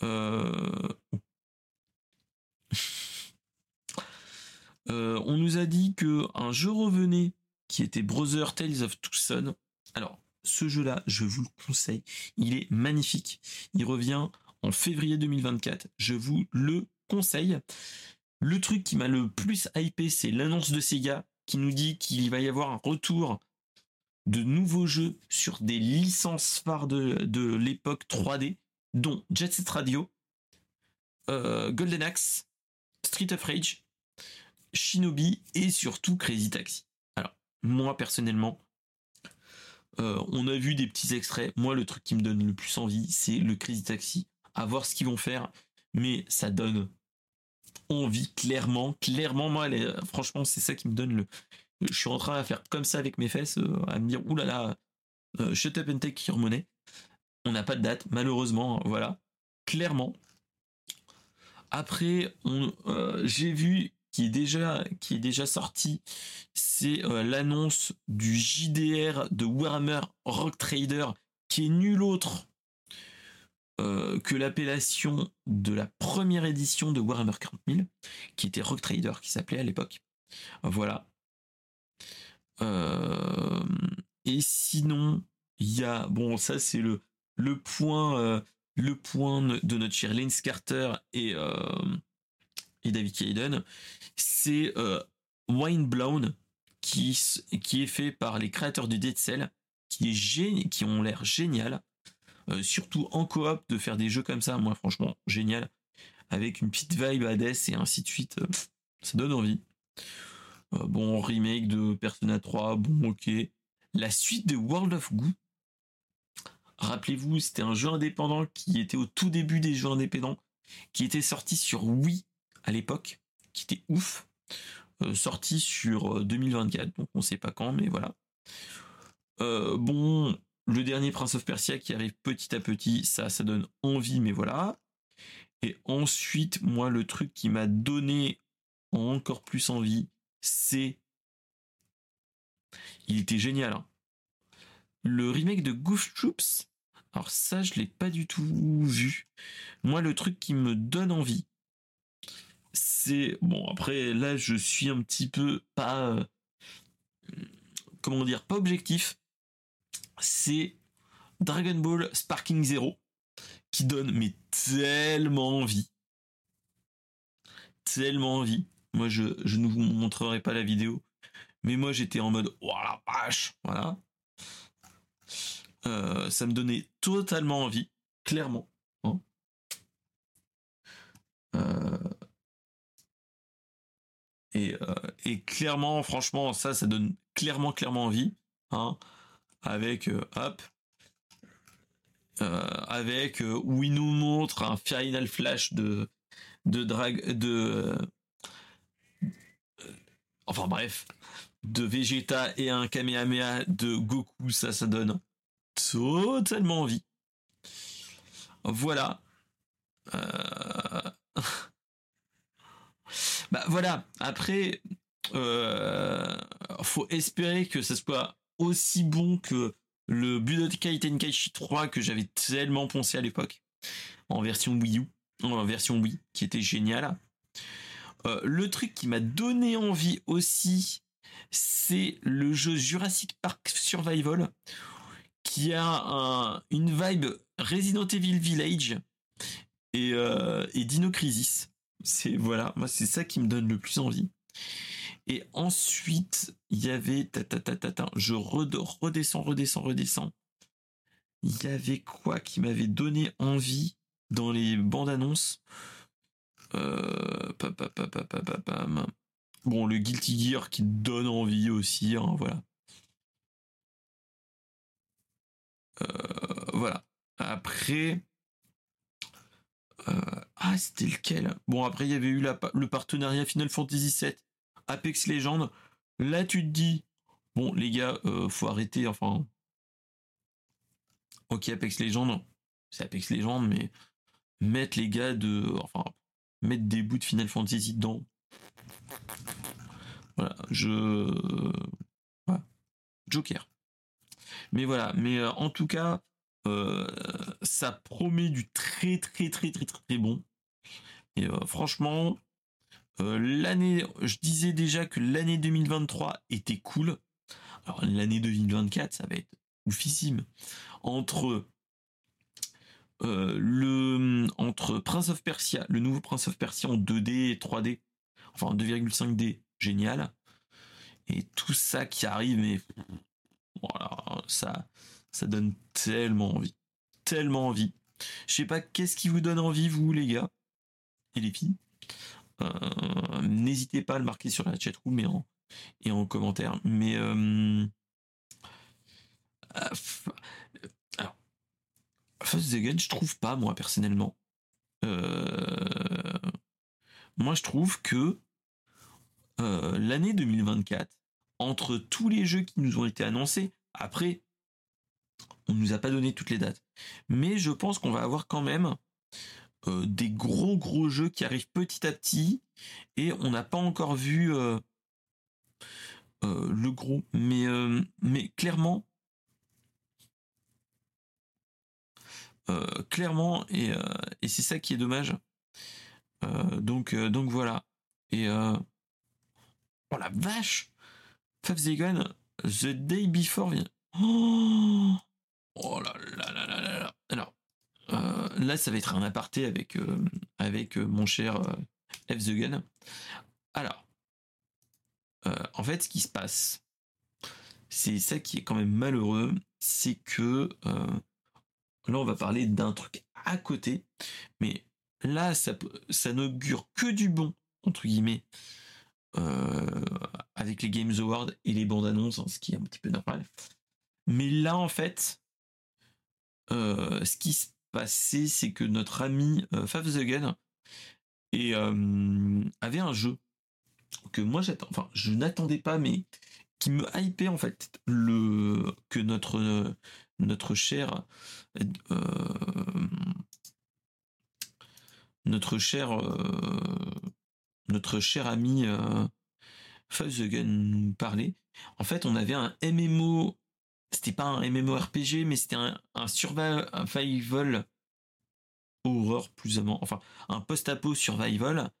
Euh, on nous a dit que un jeu revenait qui était Brother Tales of Tucson. Alors, ce jeu-là, je vous le conseille. Il est magnifique. Il revient en février 2024. Je vous le conseille. Le truc qui m'a le plus hypé, c'est l'annonce de Sega qui nous dit qu'il va y avoir un retour de nouveaux jeux sur des licences phares de, l'époque 3D, dont Jet Set Radio, euh, Golden Axe, Street of Rage, Shinobi et surtout Crazy Taxi. Alors, moi personnellement, euh, on a vu des petits extraits. Moi, le truc qui me donne le plus envie, c'est le Crazy Taxi. À voir ce qu'ils vont faire, mais ça donne envie clairement. Clairement, moi, franchement, c'est ça qui me donne le. Je suis en train de faire comme ça avec mes fesses, euh, à me dire oulala, euh, shut up and take your money. On n'a pas de date, malheureusement. Voilà, clairement. Après, j'ai vu qui est déjà qui est déjà sorti, c'est euh, l'annonce du JDR de Warhammer Rock Trader qui est nul autre que l'appellation de la première édition de Warhammer 40 000, qui était Rock Trader, qui s'appelait à l'époque. Voilà. et sinon, il y a, bon, ça c'est le, le point, le point de notre cher Lance Carter et, et David Hayden, c'est Wine Blown qui, qui est fait par les créateurs du Dead Cell, qui, est qui ont l'air génial. Euh, surtout en coop, de faire des jeux comme ça, moi franchement, génial. Avec une petite vibe Hades et ainsi de suite. Euh, ça donne envie. Euh, bon, remake de Persona 3, bon ok. La suite de World of Goo. Rappelez-vous, c'était un jeu indépendant qui était au tout début des jeux indépendants, qui était sorti sur Wii à l'époque, qui était ouf. Sorti sur 2024, euh, donc on sait pas quand, mais voilà. Bon, le dernier Prince of Persia qui arrive petit à petit, ça, ça donne envie, mais voilà. Et ensuite, moi, le truc qui m'a donné encore plus envie, c'est. Il était génial. Hein. Le remake de Goof Troops. Alors, ça, je l'ai pas du tout vu. Moi, le truc qui me donne envie, c'est bon après là je suis un petit peu pas euh, comment dire pas objectif c'est Dragon Ball Sparking Zero qui donne mais tellement envie tellement envie moi je, ne vous montrerai pas la vidéo mais moi j'étais en mode oh la vache voilà euh, ça me donnait totalement envie clairement hein. euh, euh, et, clairement, franchement, ça, ça donne clairement, clairement envie. Hein, avec, euh, hop, euh, avec où il nous montre un final flash de de drag de enfin bref de Vegeta et un Kamehameha de Goku ça ça donne totalement envie. Voilà. Bah voilà, après, euh, faut espérer que ça soit aussi bon que le Budokai Tenkaichi 3 que j'avais tellement poncé à l'époque, en version Wii U, en version Wii, qui était génial. Euh, le truc qui m'a donné envie aussi, c'est le jeu Jurassic Park Survival, qui a une vibe Resident Evil Village et, euh, et Dino Crisis. C'est voilà, moi c'est ça qui me donne le plus envie. Et ensuite, il y avait ta, ta, ta, ta, je redescends, redescends, redescends. Il y avait quoi qui m'avait donné envie dans les bandes annonces? Euh, Bon, le Guilty Gear qui donne envie aussi, hein, voilà. Euh, voilà. Après, euh, ah, c'était lequel? Bon, après, il y avait eu le partenariat Final Fantasy VII, Apex Legends. Là, tu te dis, bon, les gars, euh, faut arrêter, enfin. Ok, Apex Legends, c'est Apex Legends, mais mettre les gars de. Enfin, mettre des bouts de Final Fantasy dedans. Voilà, je. Joker. Mais voilà, mais euh, en tout cas, euh, ça promet du très très très très très, bon. Et franchement, euh, l'année, je disais déjà que l'année 2023 était cool. Alors l'année 2024, ça va être oufissime. Entre le entre Prince of Persia, le nouveau Prince of Persia en 2D et 3D, enfin en 2,5D, génial. Et tout ça qui arrive, mais voilà, ça, ça donne tellement envie. Tellement envie. Je sais pas qu'est-ce qui vous donne envie, vous, les gars? Et les filles? Euh, n'hésitez pas à le marquer sur la chatroom et en, et en commentaire. Mais euh, alors, First Again, je trouve pas, moi, personnellement. Euh, moi, je trouve que l'année 2024, entre tous les jeux qui nous ont été annoncés, après, on nous a pas donné toutes les dates. Mais je pense qu'on va avoir quand même euh, des gros gros jeux qui arrivent petit à petit et on n'a pas encore vu euh, euh, le gros. Mais, mais clairement, clairement, et, et c'est ça qui est dommage. donc, donc voilà. Et oh la vache, Five The Day Before Oh, oh là là là là là. Alors, euh, là, ça va être un aparté avec, euh, euh, mon cher F. The Gun. Alors, en fait, ce qui se passe, c'est ça qui est quand même malheureux, c'est que là, on va parler d'un truc à côté, mais là, ça, ça n'augure que du bon, entre guillemets, avec les Games Awards et les bandes annonces, hein, ce qui est un petit peu normal. Mais là, en fait, ce qui se passé, c'est que notre ami euh, Fav euh, avait un jeu que moi j'attends, enfin je n'attendais pas, mais qui me hypait en fait le que notre notre cher euh, notre cher notre cher ami euh, the Gun parlait. En fait, on avait un MMO c'était pas un MMORPG, mais c'était un, survival horreur plus ou moins, enfin un post-apo survival.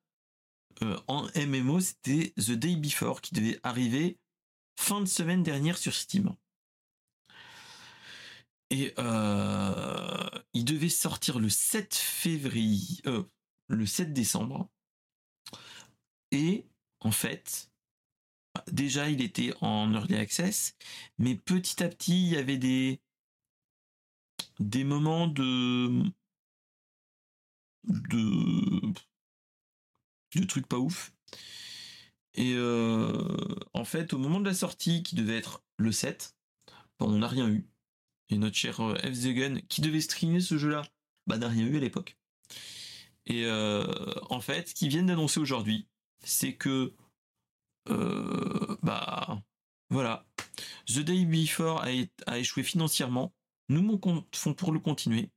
Euh, en MMO, c'était The Day Before qui devait arriver fin de semaine dernière sur Steam. Et euh, il devait sortir le 7 février, euh, le 7 décembre. Et en fait, déjà il était en early access, mais petit à petit il y avait des moments de de trucs pas ouf. Et euh, en fait, au moment de la sortie, qui devait être le 7, ben, on n'a rien eu. Et notre cher euh, F. Qui devait streamer ce jeu-là, bah, n'a rien eu à l'époque. Et euh, en fait, ce qu'ils viennent d'annoncer aujourd'hui, c'est que euh, bah voilà. The Day Before a, échoué financièrement. Nous, mon compte, font pour le continuer.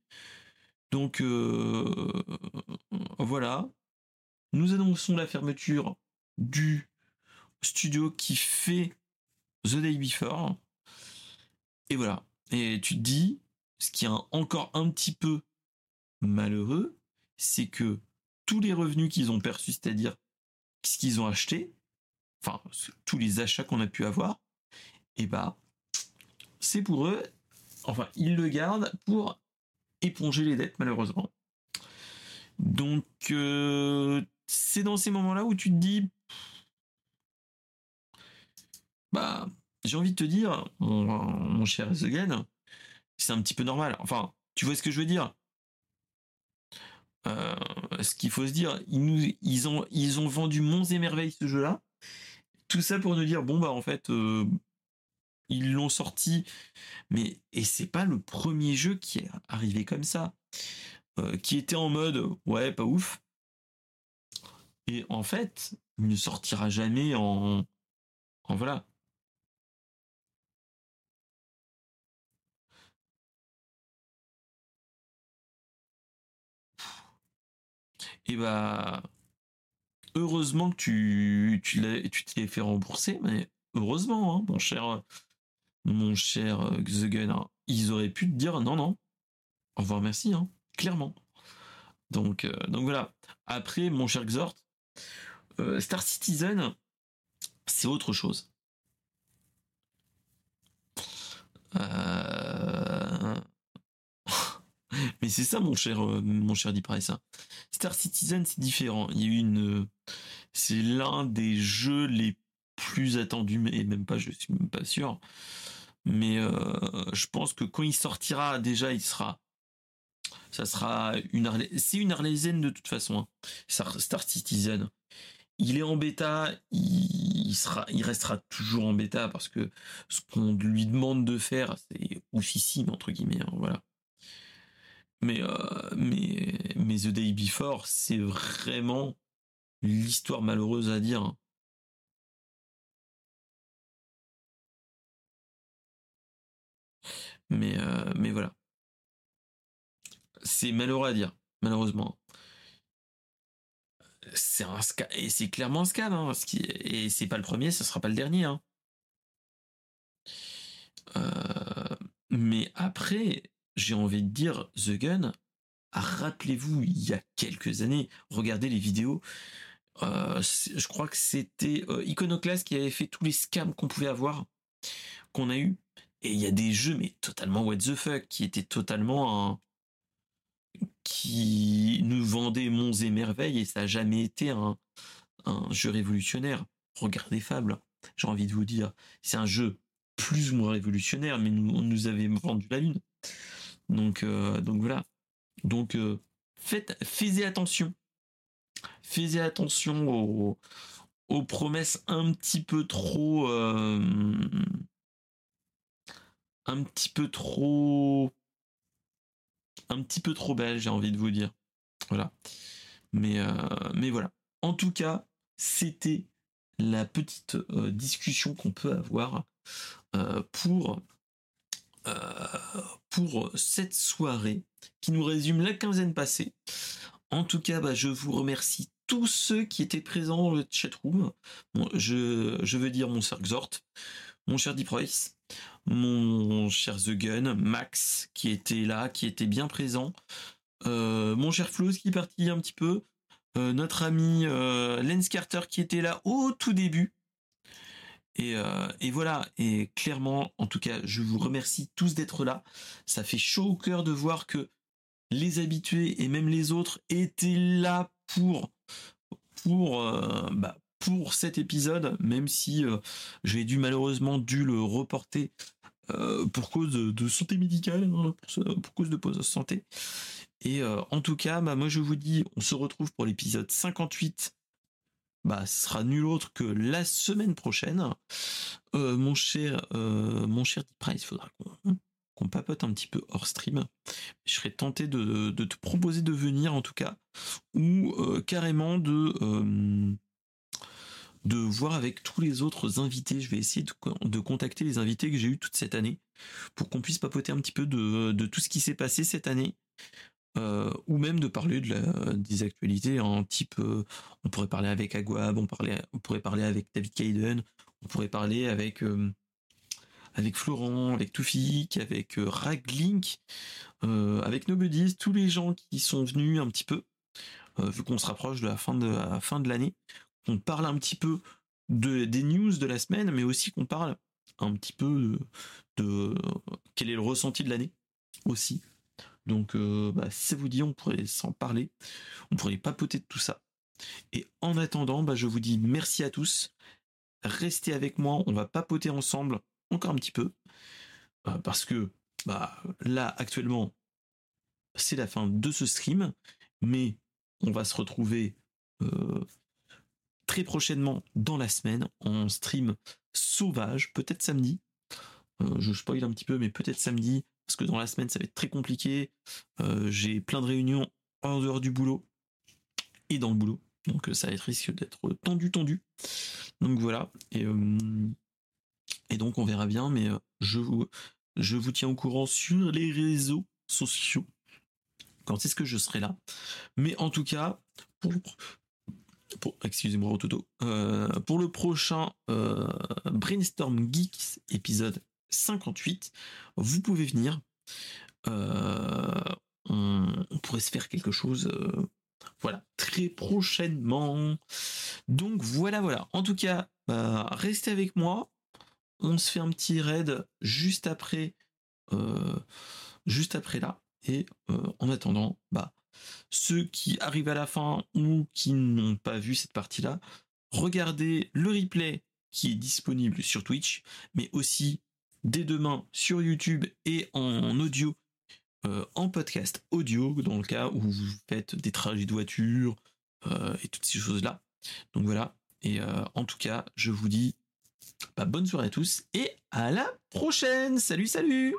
Donc euh, voilà. Nous annonçons la fermeture du studio qui fait The Day Before. Et voilà. Et tu te dis, ce qui est encore un petit peu malheureux, c'est que tous les revenus qu'ils ont perçus, c'est-à-dire ce qu'ils ont acheté, enfin tous les achats qu'on a pu avoir, et eh bah c'est pour eux, enfin ils le gardent pour éponger les dettes malheureusement. Donc euh, c'est dans ces moments-là où tu te dis bah j'ai envie de te dire mon, cher Ezegan, c'est un petit peu normal. Enfin, tu vois ce que je veux dire? Euh, ce qu'il faut se dire, ils, ont, ils ont vendu monts et merveilles ce jeu-là. Tout ça pour nous dire, bon, bah, en fait, euh, ils l'ont sorti. Mais, et c'est pas le premier jeu qui est arrivé comme ça. Euh, qui était en mode, ouais, pas ouf. Et en fait, il ne sortira jamais en, en voilà. Et bah, heureusement que tu, tu l'as, tu t'es fait rembourser, mais heureusement, hein, mon cher, mon cher euh, The Gun, hein. ils auraient pu te dire non, non, au revoir, merci, hein, clairement. Donc, euh, donc voilà. Après, mon cher Xort, euh, Star Citizen, c'est autre chose. Mais c'est ça, mon cher, mon cher ça. Star Citizen, c'est différent. Il y a eu une, c'est l'un des jeux les plus attendus, mais même pas, je suis même pas sûr. Mais euh, je pense que quand il sortira, déjà, il sera, ça sera une, c'est une Arlésienne de toute façon. Hein. Star, Citizen. Il est en bêta, il, sera, il restera toujours en bêta parce que ce qu'on lui demande de faire, c'est oufissime entre guillemets. Hein, voilà. Mais, euh, mais, mais The Day Before, c'est vraiment l'histoire malheureuse à dire. Mais, euh, mais voilà. C'est malheureux à dire, malheureusement. C'est un et c'est clairement un scam, hein, et c'est pas le premier, ce sera pas le dernier. Hein. Euh, mais après, j'ai envie de dire, The Gun, rappelez-vous, il y a quelques années, regardez les vidéos. Euh, je crois que c'était euh, Iconoclast qui avait fait tous les scams qu'on pouvait avoir, qu'on a eu. Et il y a des jeux, mais totalement what the fuck, qui étaient totalement un, qui nous vendait monts et merveilles et ça n'a jamais été un, un jeu révolutionnaire. Regardez Fable, j'ai envie de vous dire, c'est un jeu plus ou moins révolutionnaire, mais nous, on nous avait vendu la lune. Donc, euh, donc voilà. Donc euh, faites, faites attention. Faites attention aux, aux, promesses un petit peu trop, euh, un petit peu trop, un petit peu trop belle, j'ai envie de vous dire. Voilà. Mais, mais voilà. En tout cas, c'était la petite discussion qu'on peut avoir pour euh, pour cette soirée qui nous résume la quinzaine passée. En tout cas, bah, je vous remercie tous ceux qui étaient présents dans le chatroom. Bon, je, veux dire mon cher Xort, mon cher Deep mon cher The Gun, Max qui était là, qui était bien présent, euh, mon cher Flows qui est parti un petit peu, euh, notre ami Lens Carter qui était là au tout début, euh, et, voilà, et clairement, en tout cas, je vous remercie tous d'être là. Ça fait chaud au cœur de voir que les habitués et même les autres étaient là pour pour euh, bah, pour cet épisode, même si euh, j'ai dû malheureusement dû le reporter pour cause de, santé médicale, hein, pour, cause de pause santé. Et en tout cas, bah, moi je vous dis, on se retrouve pour l'épisode 58 bah, ce sera nul autre que la semaine prochaine. Euh, mon cher, euh, mon cher faudra qu'on papote un petit peu hors stream. Je serais tenté de, te proposer de venir en tout cas, ou euh, carrément de de voir avec tous les autres invités. Je vais essayer de, contacter les invités que j'ai eu toute cette année pour qu'on puisse papoter un petit peu de, de tout ce qui s'est passé cette année. Euh, ou même de parler de des actualités en type euh, on pourrait parler avec Aguab, on, on pourrait parler avec David Kaiden, on pourrait parler avec euh, avec Florent, avec Toufik, avec Raglink, avec Nobodies, tous les gens qui sont venus un petit peu, vu qu'on se rapproche de la fin de la fin de l'année, on parle un petit peu de, des news de la semaine, mais aussi qu'on parle un petit peu de quel est le ressenti de l'année aussi. Donc, euh, bah, ça vous dit, on pourrait s'en parler. On pourrait papoter de tout ça. Et en attendant, bah, je vous dis merci à tous. Restez avec moi. On va papoter ensemble encore un petit peu. Euh, parce que bah, là, actuellement, c'est la fin de ce stream. Mais on va se retrouver euh, très prochainement dans la semaine en stream sauvage, peut-être samedi. je spoil un petit peu, mais peut-être samedi parce que dans la semaine ça va être très compliqué. Euh, j'ai plein de réunions en dehors du boulot et dans le boulot, donc euh, ça risque d'être tendu, tendu. Donc voilà, et, euh, donc on verra bien, mais je vous, tiens au courant sur les réseaux sociaux quand est-ce que je serai là. Mais en tout cas, pour, excusez-moi Toto, pour le prochain Brainstorm Geeks épisode 58, vous pouvez venir. Euh, on, pourrait se faire quelque chose. Euh, voilà, très prochainement. Donc voilà, voilà. En tout cas, bah, restez avec moi. On se fait un petit raid juste après, euh, juste après là. Et en attendant, bah, ceux qui arrivent à la fin ou qui n'ont pas vu cette partie-là, regardez le replay qui est disponible sur Twitch, mais aussi dès demain sur YouTube et en audio, euh, en podcast audio, dans le cas où vous faites des trajets de voiture euh, et toutes ces choses-là. Donc voilà. Et euh, en tout cas, je vous dis bah, bonne soirée à tous et à la prochaine. Salut, salut